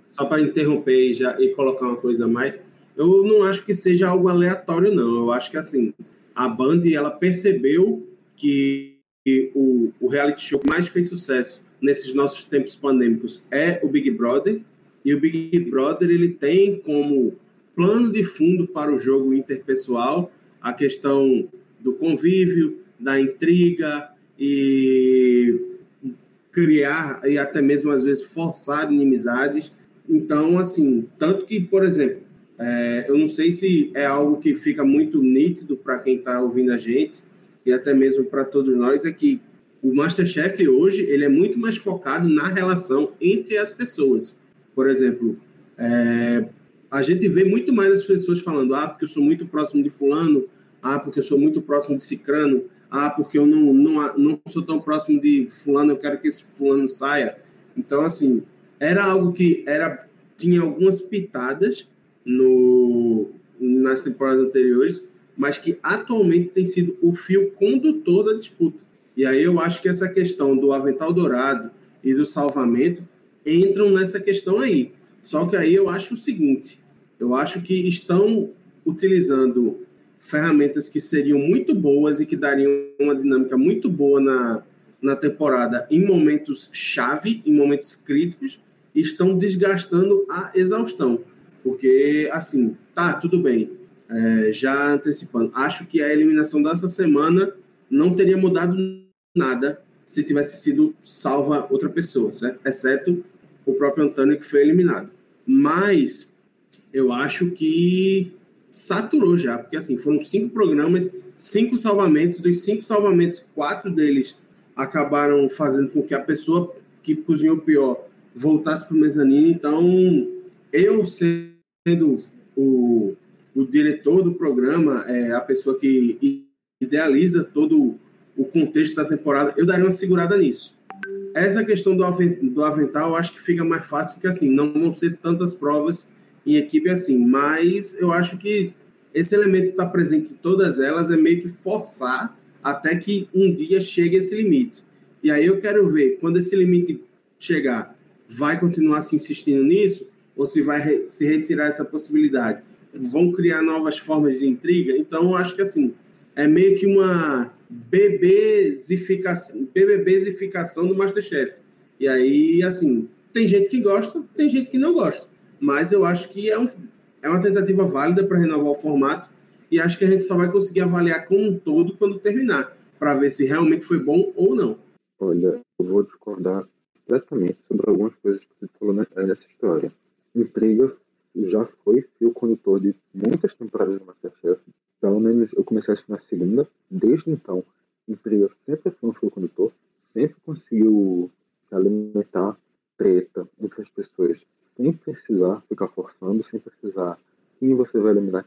só para interromper e, já, e colocar uma coisa a mais, eu não acho que seja algo aleatório, não. Eu acho que, assim, a Band, ela percebeu que, que o, o reality show que mais fez sucesso nesses nossos tempos pandêmicos é o Big Brother, e o Big Brother, ele tem como plano de fundo para o jogo interpessoal a questão do convívio, da intriga e criar e até mesmo às vezes forçar inimizades então, assim, tanto que, por exemplo, é, eu não sei se é algo que fica muito nítido para quem está ouvindo a gente e até mesmo para todos nós, é que o Masterchef hoje ele é muito mais focado na relação entre as pessoas. Por exemplo, é, a gente vê muito mais as pessoas falando, ah, porque eu sou muito próximo de fulano, ah, porque eu sou muito próximo de Cicrano, ah, porque eu não, não, não sou tão próximo de fulano, eu quero que esse fulano saia. Então, assim, era algo que era tinha algumas pitadas no, nas temporadas anteriores, mas que atualmente tem sido o fio condutor da disputa. E aí eu acho que essa questão do avental dourado e do salvamento entram nessa questão aí. Só que aí eu acho o seguinte, eu acho que estão utilizando ferramentas que seriam muito boas e que dariam uma dinâmica muito boa na, na temporada em momentos chave, em momentos críticos, e estão desgastando a exaustão. Porque, assim, tá, tudo bem. É, já antecipando, acho que a eliminação dessa semana não teria mudado nada se tivesse sido salva outra pessoa, certo? Exceto o próprio Antônio que foi eliminado. Mas eu acho que saturou já, porque assim, foram cinco programas, cinco salvamentos, dos cinco salvamentos, quatro deles acabaram fazendo com que a pessoa que cozinhou pior voltasse para o mezanino. Então, eu sendo o, o diretor do programa, é, a pessoa que idealiza todo o contexto da temporada, eu daria uma segurada nisso. Essa questão do, do avental, eu acho que fica mais fácil, porque assim, não vão ser tantas provas em equipe assim, mas eu acho que esse elemento está presente em todas elas, é meio que forçar até que um dia chegue esse limite. E aí eu quero ver, quando esse limite chegar, vai continuar se insistindo nisso, ou se vai re se retirar essa possibilidade? Vão criar novas formas de intriga? Então, eu acho que assim, é meio que uma bebezificação, bebezificação do Masterchef. E aí, assim, tem gente que gosta, tem gente que não gosta. Mas eu acho que é, um, é uma tentativa válida para renovar o formato e acho que a gente só vai conseguir avaliar como um todo quando terminar, para ver se realmente foi bom ou não. Olha, eu vou discordar completamente sobre algumas coisas que você falou nessa história. Intriga já foi fio condutor de muitas temporadas do Masterchef. Pelo menos eu comecei a assistir na segunda. Desde então, Intriga sempre foi um fio condutor, sempre conseguiu alimentar treta entre as pessoas sem precisar ficar forçando, sem precisar quem você vai eliminar,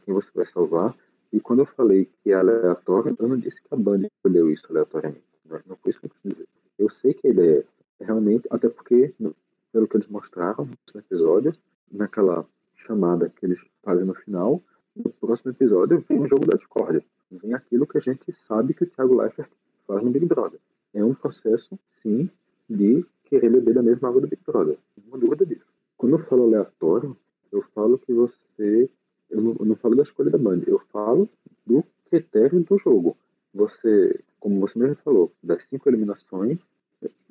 salvar. E quando eu falei que é aleatório, eu não disse que a Band escolheu isso aleatoriamente. Não, não foi isso que eu quis dizer. Eu sei que a ideia é essa. Realmente, até porque, pelo que eles mostraram no episódio, naquela chamada que eles fazem no final, no próximo episódio vem o jogo da discórdia. Vem aquilo que a gente sabe que o Thiago Leifert faz no Big Brother. É um processo, sim, de querer beber da mesma água do Big Brother. Não uma dúvida disso. Quando eu falo aleatório, eu falo que você. Eu não, eu não falo da escolha da banda, eu falo do critério do jogo. Você, como você mesmo falou, das cinco eliminações,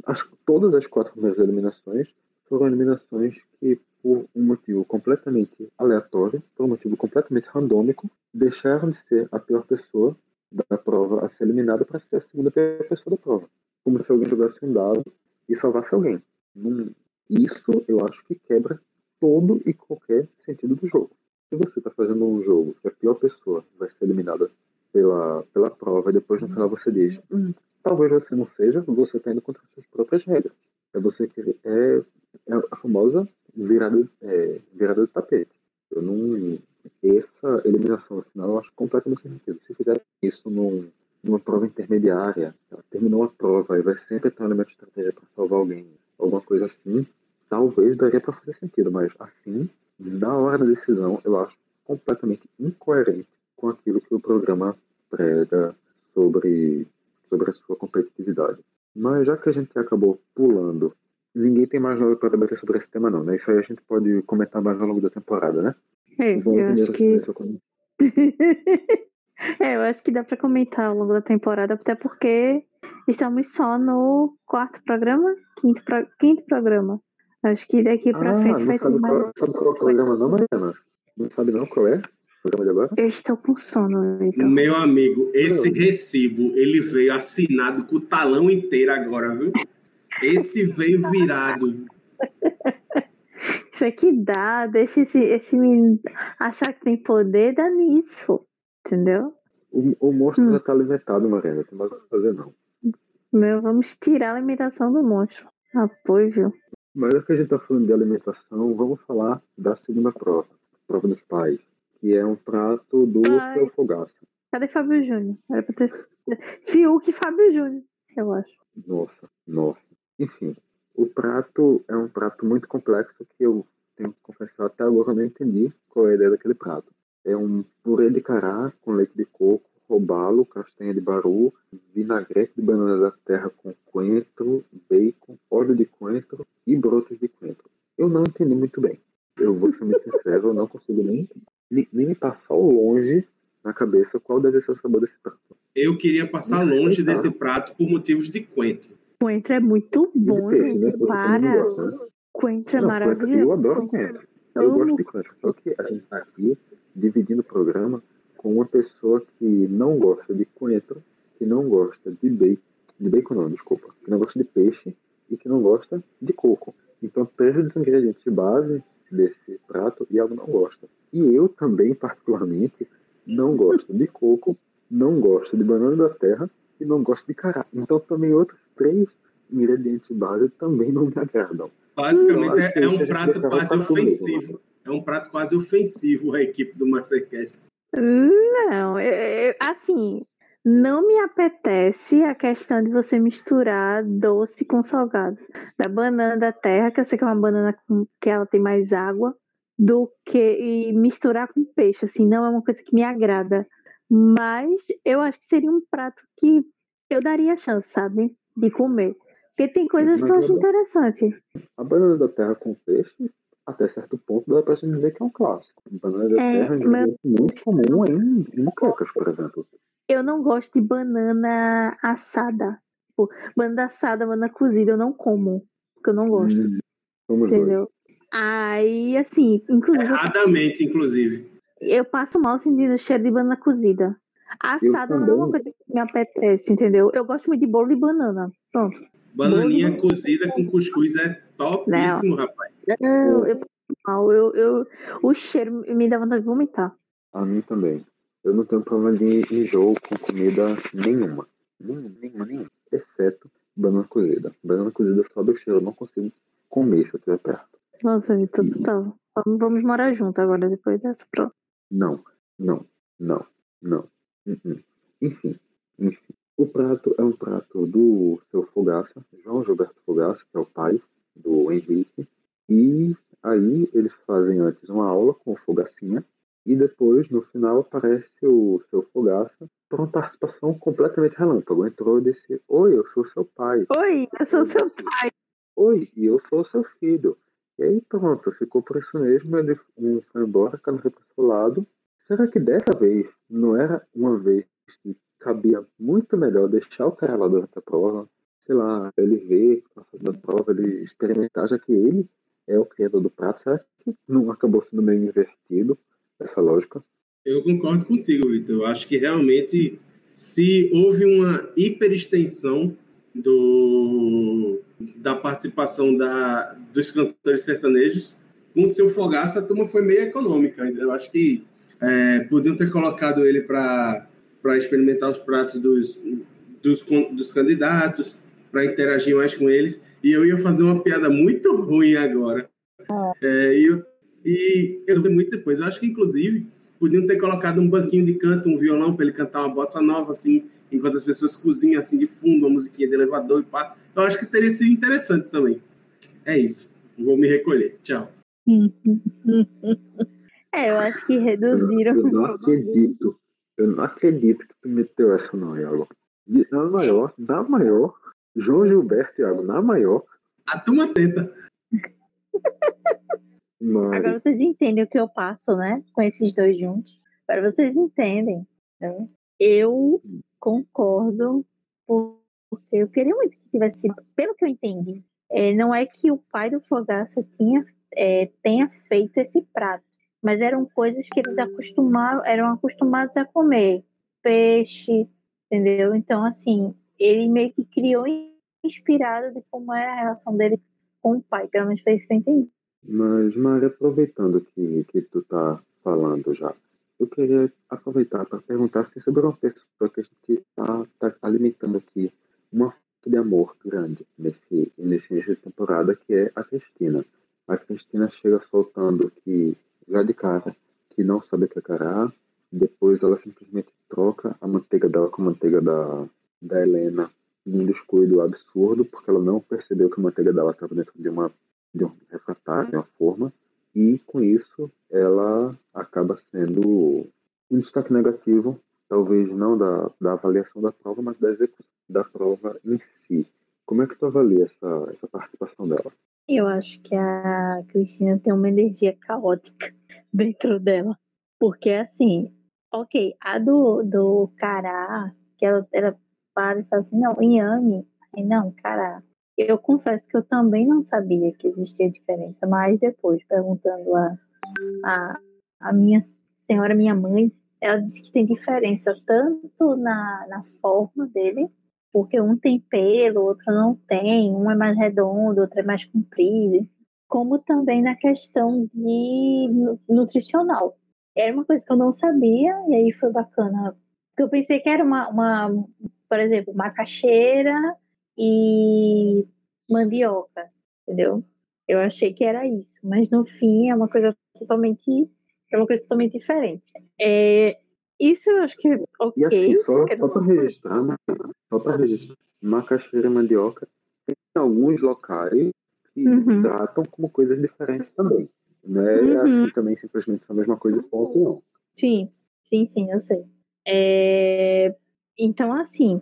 as, todas as quatro primeiras eliminações foram eliminações que, por um motivo completamente aleatório, por um motivo completamente randômico, deixaram de ser a pior pessoa da prova a ser eliminada para ser a segunda pior pessoa da prova. Como se alguém jogasse um dado e salvasse alguém. Num, isso eu acho que quebra todo e qualquer sentido do jogo. Se você está fazendo um jogo que a pior pessoa vai ser eliminada pela, pela prova e depois no final você diz, hum, talvez você não seja, você está indo contra as suas próprias regras. É você querer, é, é a famosa virada, é, virada de tapete. Eu não, essa eliminação no final eu acho completamente sem sentido. Se fizesse isso num, numa prova intermediária, ela terminou a prova e vai sempre ter um elemento de estratégia para salvar alguém, alguma coisa assim, talvez daria para fazer sentido, mas assim, na hora da decisão, eu acho completamente incoerente com aquilo que o programa prega sobre, sobre a sua competitividade. Mas já que a gente acabou pulando, ninguém tem mais nada para debater sobre esse tema, não, né? Isso aí a gente pode comentar mais ao longo da temporada, né? É, eu acho que. é, eu acho que dá para comentar ao longo da temporada, até porque estamos só no quarto programa, quinto, pro... quinto programa. Acho que daqui pra ah, frente vai ter mais. Qual, sabe qual é o programa, não, Mariana? Não sabe não qual é? O programa de agora? Eu estou com sono, então. Meu amigo, esse recibo, ele veio assinado com o talão inteiro agora, viu? Esse veio virado. Isso aqui dá, deixa esse, esse menino achar que tem poder, dá nisso. Entendeu? O, o monstro hum. já tá alimentado, Mariana. Tem mais o que fazer, não. Meu, vamos tirar a alimentação do monstro. Apoio, viu? Mas já que a gente está falando de alimentação, vamos falar da segunda prova, prova dos pais, que é um prato do seu fogaço. Cadê Fábio Júnior? Era pra ter. Fiuk e Fábio Júnior, eu acho. Nossa, nossa. Enfim, o prato é um prato muito complexo que eu tenho que confessar até agora eu não entendi qual é a ideia daquele prato. É um purê de cará com leite de coco, robalo, castanha de baru, vinagrete de banana da terra com coentro, bacon, óleo de coentro e brotos de coentro. Eu não entendi muito bem. Eu vou ser muito sincero, eu não consigo nem, nem, nem me passar longe na cabeça qual deve ser o sabor desse prato. Eu queria passar longe desse prato por motivos de coentro. Coentro é muito bom, peixe, gente. né? Para. gosta, né? Coentro é Não, maravilhoso. Eu adoro coentro. Eu Amo. gosto de coentro. Só que a gente está aqui dividindo o programa com uma pessoa que não gosta de coentro, que não gosta de bacon, de bacon não, desculpa, que não gosta de peixe e que não gosta de coco. Então, três dos ingredientes de base desse prato e ela não gosta. E eu também, particularmente, não gosto de coco, não gosto de banana da terra e não gosto de cará. Então, também outros três ingredientes base também não me agradam. Basicamente, é, é um prato quase ofensivo. É um prato quase ofensivo à equipe do Mastercast. Não, é- é- assim, não me apetece a questão de você misturar doce com salgado. Da banana da terra, que eu sei que é uma banana que ela tem mais água, do que e misturar com peixe, assim, não é uma coisa que me agrada. Mas eu acho que seria um prato que eu daria chance, sabe? De comer. Porque tem coisas que eu acho interessante. A banana da terra com peixe, até certo ponto, dá pra gente dizer que é um clássico. A banana da É, terra é um mas- muito comum em, em muquecas, por exemplo. Eu não gosto de banana assada. Tipo, banana assada, banana cozida, eu não como. Porque eu não gosto. Hum, dois. Entendeu? Aí, assim, inclusive, Erradamente, inclusive. eu passo mal sentindo o cheiro de banana cozida. Assada não é uma coisa que me apetece, entendeu? Eu gosto muito de bolo de banana. Pronto. Bananinha Bolo- cozida com cuscuz é topíssimo, rapaz. Não, eu passo mal. Eu, eu, o cheiro me dá vontade de vomitar. A mim também. Eu não tenho problema de enjoo com comida nenhuma. Nenhuma, nenhuma, nenhuma. Exceto banana cozida. Banana cozida sobe o cheiro, eu não consigo comer se eu estiver perto. Nossa, Vitor, total. Vamos, vamos morar junto agora, depois dessa. Pronto. Não, não, não, não. Uh-uh. Enfim, enfim. O prato é um prato do seu Fogaça, João Gilberto Fogaça, que é o pai do Henrique. E aí eles fazem antes uma aula com o Fogacinha. E depois, no final, aparece o seu Fogaça por uma participação completamente relâmpago. Entrou e disse: Oi, eu sou seu pai. Oi, eu sou seu pai. Oi, e eu sou seu filho. E aí pronto, ficou por isso mesmo. Ele um foi embora, cada foi pro seu lado. Será que dessa vez não era uma vez que cabia muito melhor deixar o cara lá durante a prova? Sei lá, ele ver, tá fazendo a prova, ele experimentar, já que ele é o criador do prato. Será que não acabou sendo meio invertido essa lógica? Eu concordo contigo, Vitor. Eu acho que realmente, se houve uma hiperextensão do, da participação da, dos cantores sertanejos, com o seu Fogaça, a turma foi meio econômica. Eu acho que é, podiam ter colocado ele para experimentar os pratos dos, dos, dos candidatos, para interagir mais com eles. E eu ia fazer uma piada muito ruim agora. É, e eu, e eu vi muito depois. Eu acho que, inclusive, podiam ter colocado um banquinho de canto, um violão, para ele cantar uma bossa nova, assim, enquanto as pessoas cozinham, assim, de fundo, uma musiquinha de elevador e pá. Eu acho que teria sido interessante também. É isso. Vou me recolher. Tchau. É, eu acho que reduziram. eu não acredito. Eu não acredito que tu meteu essa não, Iago. Na maior, na maior, João Gilberto, Iago, na maior, A turma tenta. Agora vocês entendem o que eu passo, né? Com esses dois juntos. Agora vocês entendem. né? Eu concordo, por- porque eu queria muito que tivesse sido. Pelo que eu entendi, é, não é que o pai do Fogaça tinha, é, tenha feito esse prato, mas eram coisas que eles acostumavam, eram acostumados a comer. Peixe, entendeu? Então, assim, ele meio que criou inspirado de como era a relação dele com o pai. Pelo menos foi isso que eu entendi. Mas, Mari, aproveitando que, que tu tá falando já, eu queria aproveitar para perguntar se sobre uma pessoa que a gente tá, tá alimentando aqui uma falta de amor grande nesse, nesse início de temporada, que é a Cristina. A Cristina chega soltando que, já de cara, que não sabe que é depois ela simplesmente troca a manteiga dela com a manteiga da, da Helena num descuido absurdo, porque ela não percebeu que a manteiga dela estava dentro de uma de um refratário, de uma forma, e com isso ela acaba sendo um destaque negativo, talvez não da, da avaliação da prova, mas da execução da prova em si. Como é que tu avalia essa, essa participação dela? Eu acho que a Cristina tem uma energia caótica dentro dela. Porque, assim, ok, a do, do Cará, que ela, ela para e fala assim, não, Inhame, aí não, Cará. Eu confesso que eu também não sabia que existia diferença, mas depois, perguntando a, a, a minha senhora, minha mãe, ela disse que tem diferença tanto na, na forma dele, porque um tem pelo, outro não tem, um é mais redondo, outro é mais comprido, como também na questão de nutricional. Era uma coisa que eu não sabia, e aí foi bacana. Porque eu pensei que era uma, uma por exemplo, macaxeira e mandioca, entendeu? Eu achei que era isso, mas no fim é uma coisa totalmente é uma coisa totalmente diferente. É, isso eu acho que ok. E assim, só, só para registrar, né? só para registrar, macaxeira e mandioca tem alguns locais que uhum. tratam como coisas diferentes também. Não é uhum. assim também simplesmente a mesma coisa ponto, não. Sim, sim, sim, eu sei. É... Então, assim,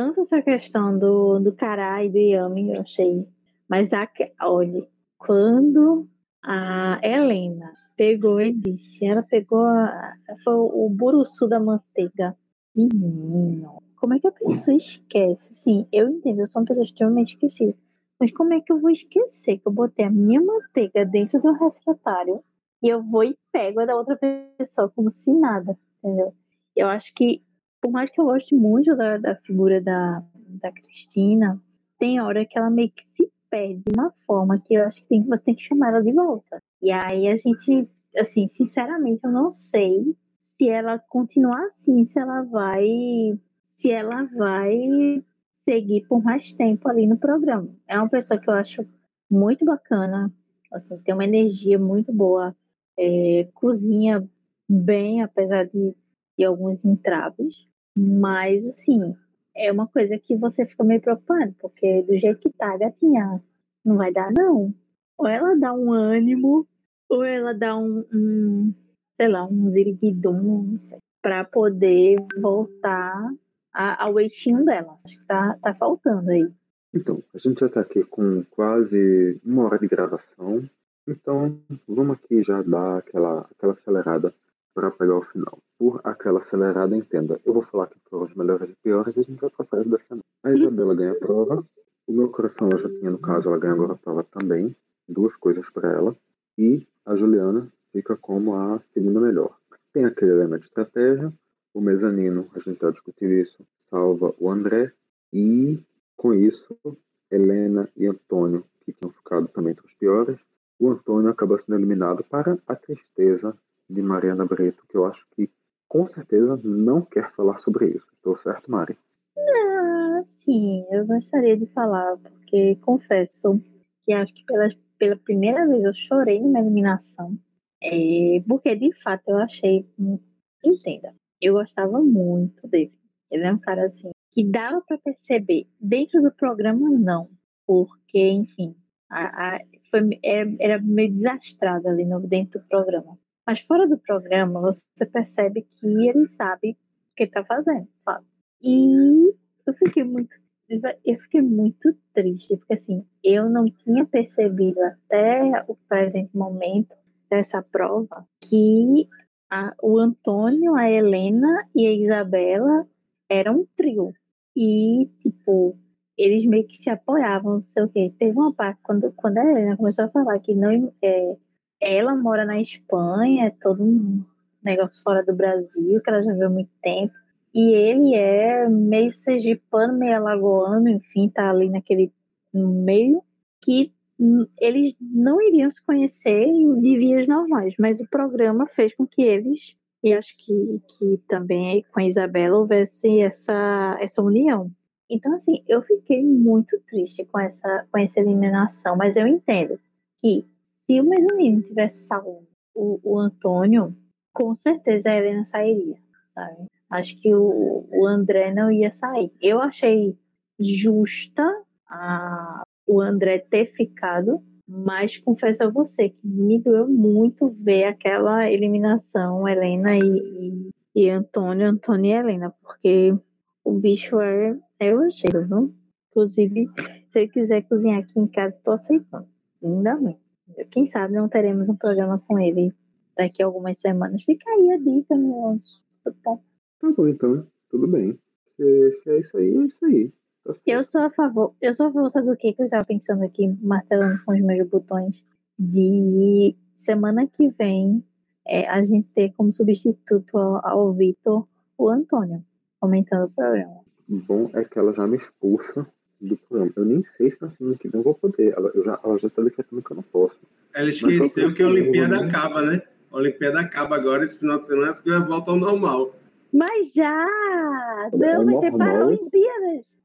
tanto essa questão do, do cará e do yami, eu achei. Mas, a, olha, quando a Helena pegou e disse, ela pegou a, foi o buruçu da manteiga. Menino, como é que a pessoa esquece? Sim, eu entendo, eu sou uma pessoa extremamente esquecida. Mas como é que eu vou esquecer que eu botei a minha manteiga dentro do refratário e eu vou e pego a da outra pessoa como se nada, entendeu? Eu acho que por mais que eu goste muito da, da figura da, da Cristina, tem hora que ela meio que se perde de uma forma que eu acho que tem, você tem que chamar ela de volta. E aí a gente, assim, sinceramente, eu não sei se ela continuar assim, se ela vai. Se ela vai seguir por mais tempo ali no programa. É uma pessoa que eu acho muito bacana, assim, tem uma energia muito boa, é, cozinha bem, apesar de, de alguns entraves. Mas, assim, é uma coisa que você fica meio preocupado, porque do jeito que tá, gatinha, não vai dar, não. Ou ela dá um ânimo, ou ela dá um, um sei lá, um ziriguidum, para poder voltar a, ao eixinho dela. Acho que tá, tá faltando aí. Então, a gente já tá aqui com quase uma hora de gravação. Então, vamos aqui já dar aquela, aquela acelerada para pegar o final. Por aquela acelerada, entenda. Eu vou falar que foram melhores e piores e a gente vai passar da semana. A Isabela ganha a prova. O meu coração ela já tinha, no caso, ela ganha agora a prova também. Duas coisas para ela. E a Juliana fica como a segunda melhor. Tem aquele elemento de estratégia. O mezanino, a gente já discutiu isso, salva o André. E com isso, Helena e Antônio, que tinham ficado também entre os piores, o Antônio acaba sendo eliminado para a tristeza de Mariana Brito, que eu acho que com certeza não quer falar sobre isso. Estou certo, Mari? Ah, sim, eu gostaria de falar, porque confesso que acho que pela, pela primeira vez eu chorei numa eliminação. É, porque de fato eu achei. Entenda, eu gostava muito dele. Ele é um cara assim que dava para perceber. Dentro do programa, não. Porque, enfim, a, a, foi, é, era meio desastrado ali no, dentro do programa. Mas fora do programa, você percebe que ele sabe o que está fazendo, sabe? E eu fiquei muito eu fiquei muito triste, porque assim, eu não tinha percebido até o presente momento dessa prova que a, o Antônio, a Helena e a Isabela eram um trio. E, tipo, eles meio que se apoiavam, não sei o quê. Teve uma parte, quando, quando a Helena começou a falar que não, é, ela mora na Espanha, é todo um negócio fora do Brasil, que ela já viu há muito tempo. E ele é meio sergipano, meio alagoano, enfim, tá ali naquele meio, que eles não iriam se conhecer de vias normais, mas o programa fez com que eles, e acho que, que também com a Isabela houvesse essa, essa união. Então, assim, eu fiquei muito triste com essa, com essa eliminação, mas eu entendo que se o mezanino tivesse salvo o, o Antônio, com certeza a Helena sairia, sabe? Acho que o, o André não ia sair. Eu achei justa a, o André ter ficado, mas confesso a você que me doeu muito ver aquela eliminação, Helena e, e, e Antônio, Antônio e Helena, porque o bicho é, é viu? Inclusive, se ele quiser cozinhar aqui em casa, estou aceitando. Lindamente. Quem sabe não teremos um programa com ele daqui a algumas semanas. Fica aí a dica, meu anjo. Tá bom, então. Tudo bem. Se, se é isso aí, é isso aí. Tá eu sou a favor. Eu sou a favor, sabe do que, que eu estava pensando aqui, martelando com os meus botões? De semana que vem é, a gente ter como substituto ao, ao Vitor o Antônio, comentando o programa. Bom é que ela já me expulsa do programa. Eu nem sei se na semana que vem eu vou poder. Ela, eu já, ela já está decretando que eu não posso. Ela esqueceu que a Olimpíada acaba, né? A Olimpíada acaba agora, esse final de semana, as coisas voltam ao normal. Mas já! Não, vai ter Paralimpíadas!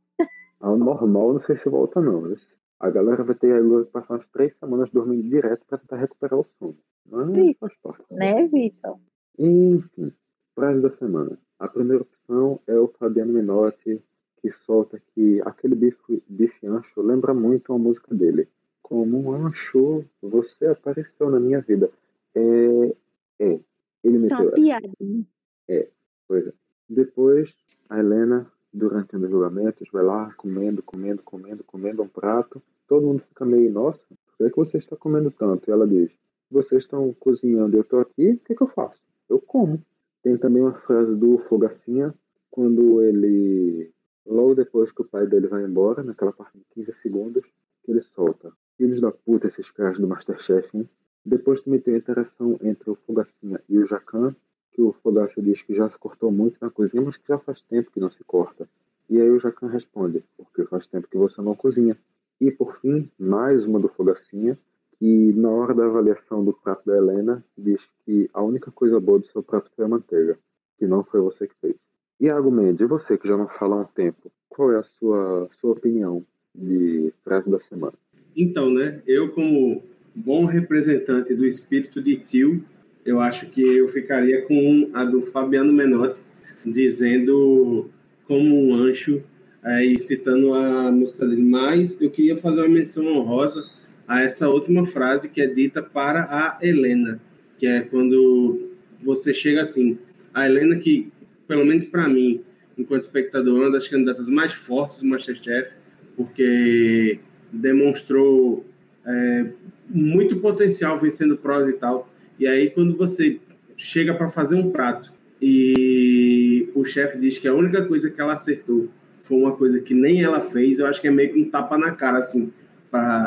Ao normal, não sei se volta, não. A galera vai ter agora passar umas três semanas dormindo direto para tentar recuperar o sono. Mas Vitor, faz parte. Né, né Vitor? Enfim, frase da semana. A primeira opção é o Fabiano Menotti, que solta que aquele bife, bife ancho lembra muito a música dele. Como um ancho, você apareceu na minha vida. É. É. Ele Só piada. Né? É, pois é. Depois, a Helena, durante os julgamentos, vai lá comendo, comendo, comendo, comendo um prato. Todo mundo fica meio, nossa, por que, é que você está comendo tanto? E ela diz, vocês estão cozinhando, eu estou aqui, o que, é que eu faço? Eu como. Tem também uma frase do Fogacinha, quando ele, logo depois que o pai dele vai embora, naquela parte de 15 segundos, que ele solta. Filhos da puta, esses caras do Masterchef, hein? Depois também tem a interação entre o Fogacinha e o Jacan, que o Fogaça diz que já se cortou muito na cozinha, mas que já faz tempo que não se corta. E aí o Jacan responde, porque faz tempo que você não cozinha. E por fim, mais uma do Fogacinha, que na hora da avaliação do prato da Helena, diz que a única coisa boa do seu prato foi a manteiga, que não foi você que fez. Iago Mendes, você que já não fala há um tempo, qual é a sua, sua opinião de frase da semana? Então, né, eu como bom representante do espírito de tio, eu acho que eu ficaria com a do Fabiano Menotti, dizendo como um ancho, aí citando a música dele. Mas eu queria fazer uma menção honrosa a essa última frase que é dita para a Helena, que é quando você chega assim. A Helena, que, pelo menos para mim, enquanto espectador, uma das candidatas mais fortes do Masterchef, porque demonstrou é, muito potencial vencendo provas e tal. E aí, quando você chega para fazer um prato e o chefe diz que a única coisa que ela acertou foi uma coisa que nem ela fez, eu acho que é meio que um tapa na cara, assim.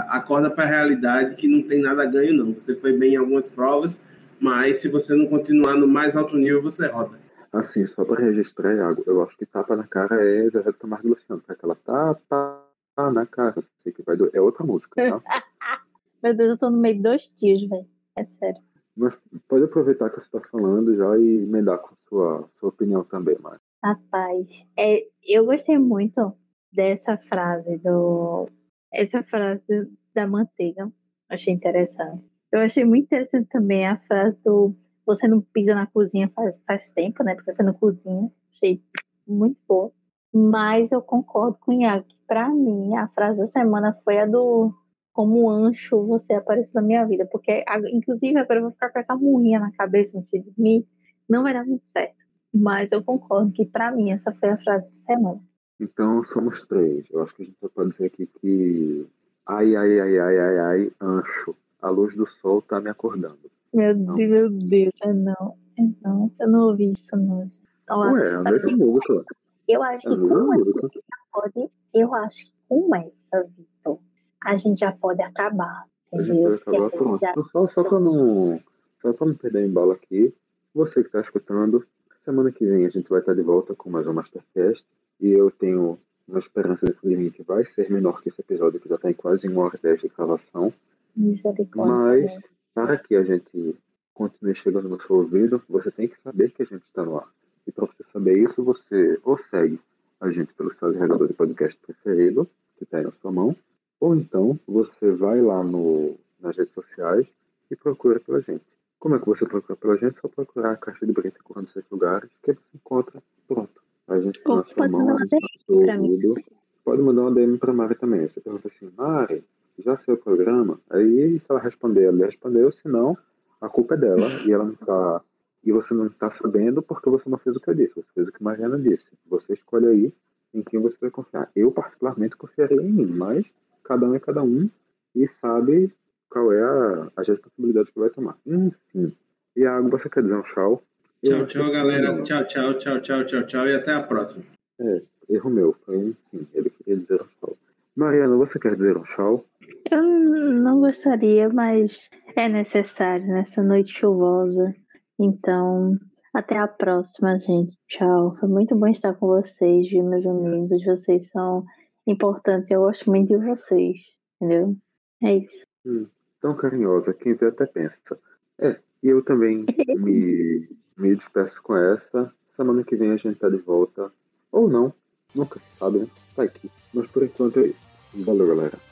Acorda para a realidade que não tem nada a ganho, não. Você foi bem em algumas provas, mas se você não continuar no mais alto nível, você roda. Assim, só para registrar, Iago, eu acho que tapa na cara é Zé do Camargo Luciano, tá? aquela tapa na cara, que vai do... é outra música, tá? Meu Deus, eu tô no meio de dois tios, velho. É sério. Mas pode aproveitar que você está falando já e emendar com sua, sua opinião também, Mari. Rapaz, é, eu gostei muito dessa frase do. Essa frase da manteiga. Achei interessante. Eu achei muito interessante também a frase do você não pisa na cozinha faz, faz tempo, né? Porque você não cozinha. Achei muito bom. Mas eu concordo com o Iago que, pra mim, a frase da semana foi a do como ancho você apareceu na minha vida. Porque, inclusive, agora eu vou ficar com essa murrinha na cabeça antes de dormir. Não vai dar muito certo. Mas eu concordo que, para mim, essa foi a frase de semana. Então, somos três. Eu acho que a gente pode dizer aqui que. Ai, ai, ai, ai, ai, ai, ancho. A luz do sol tá me acordando. Meu não. Deus, meu Deus, é não. É não. Eu não ouvi isso, não. Então, Ué, a mesma música. Eu acho que com essa, pode, eu acho que com essa, Vitor, a gente já pode acabar. Entendeu? Acabar, pronto. Já... Só, só para não, só não perder em bala aqui, você que está escutando, semana que vem a gente vai estar de volta com mais um Mastercast. E eu tenho uma esperança de que o limite vai ser menor que esse episódio, que já está em quase uma hora e dez de gravação. Mas, para que a gente continue chegando no seu ouvido, você tem que saber que a gente está no ar. E para você saber isso, você ou segue a gente pelo seu agregador de podcast preferido, que está aí na sua mão, ou então você vai lá no, nas redes sociais e procura pela gente. Como é que você procura pela gente? Só procurar a caixa de brita com seis lugares, que você encontra. Pronto. A gente Ou nossa pode mão, mandar uma DM pra mim. Pode mandar uma DM pra Mari também. Você pergunta assim, Mari, já saiu o programa? Aí se ela responder, ela respondeu, se não, a culpa é dela e ela não tá. E você não está sabendo porque você não fez o que eu disse, você fez o que a Mariana disse. Você escolhe aí em quem você vai confiar. Eu, particularmente, confiaria em mim, mas cada um é cada um e sabe qual é a, as responsabilidades que vai tomar. Enfim. A água, você quer dizer um tchau? Tchau, tchau, galera. Tchau, tchau, tchau, tchau, tchau, tchau. E até a próxima. É, erro meu. Foi um sim. Ele queria dizer um tchau. Mariana, você quer dizer um tchau? Eu não gostaria, mas é necessário nessa noite chuvosa. Então, até a próxima, gente. Tchau. Foi muito bom estar com vocês, viu, meus amigos. Vocês são importantes. Eu gosto muito de vocês. Entendeu? É isso. Tão carinhosa, quem vê até pensa. É, e eu também me, me despeço com essa. Semana que vem a gente tá de volta. Ou não. Nunca se sabe, né? Tá aqui. Mas por enquanto é isso. Valeu, galera.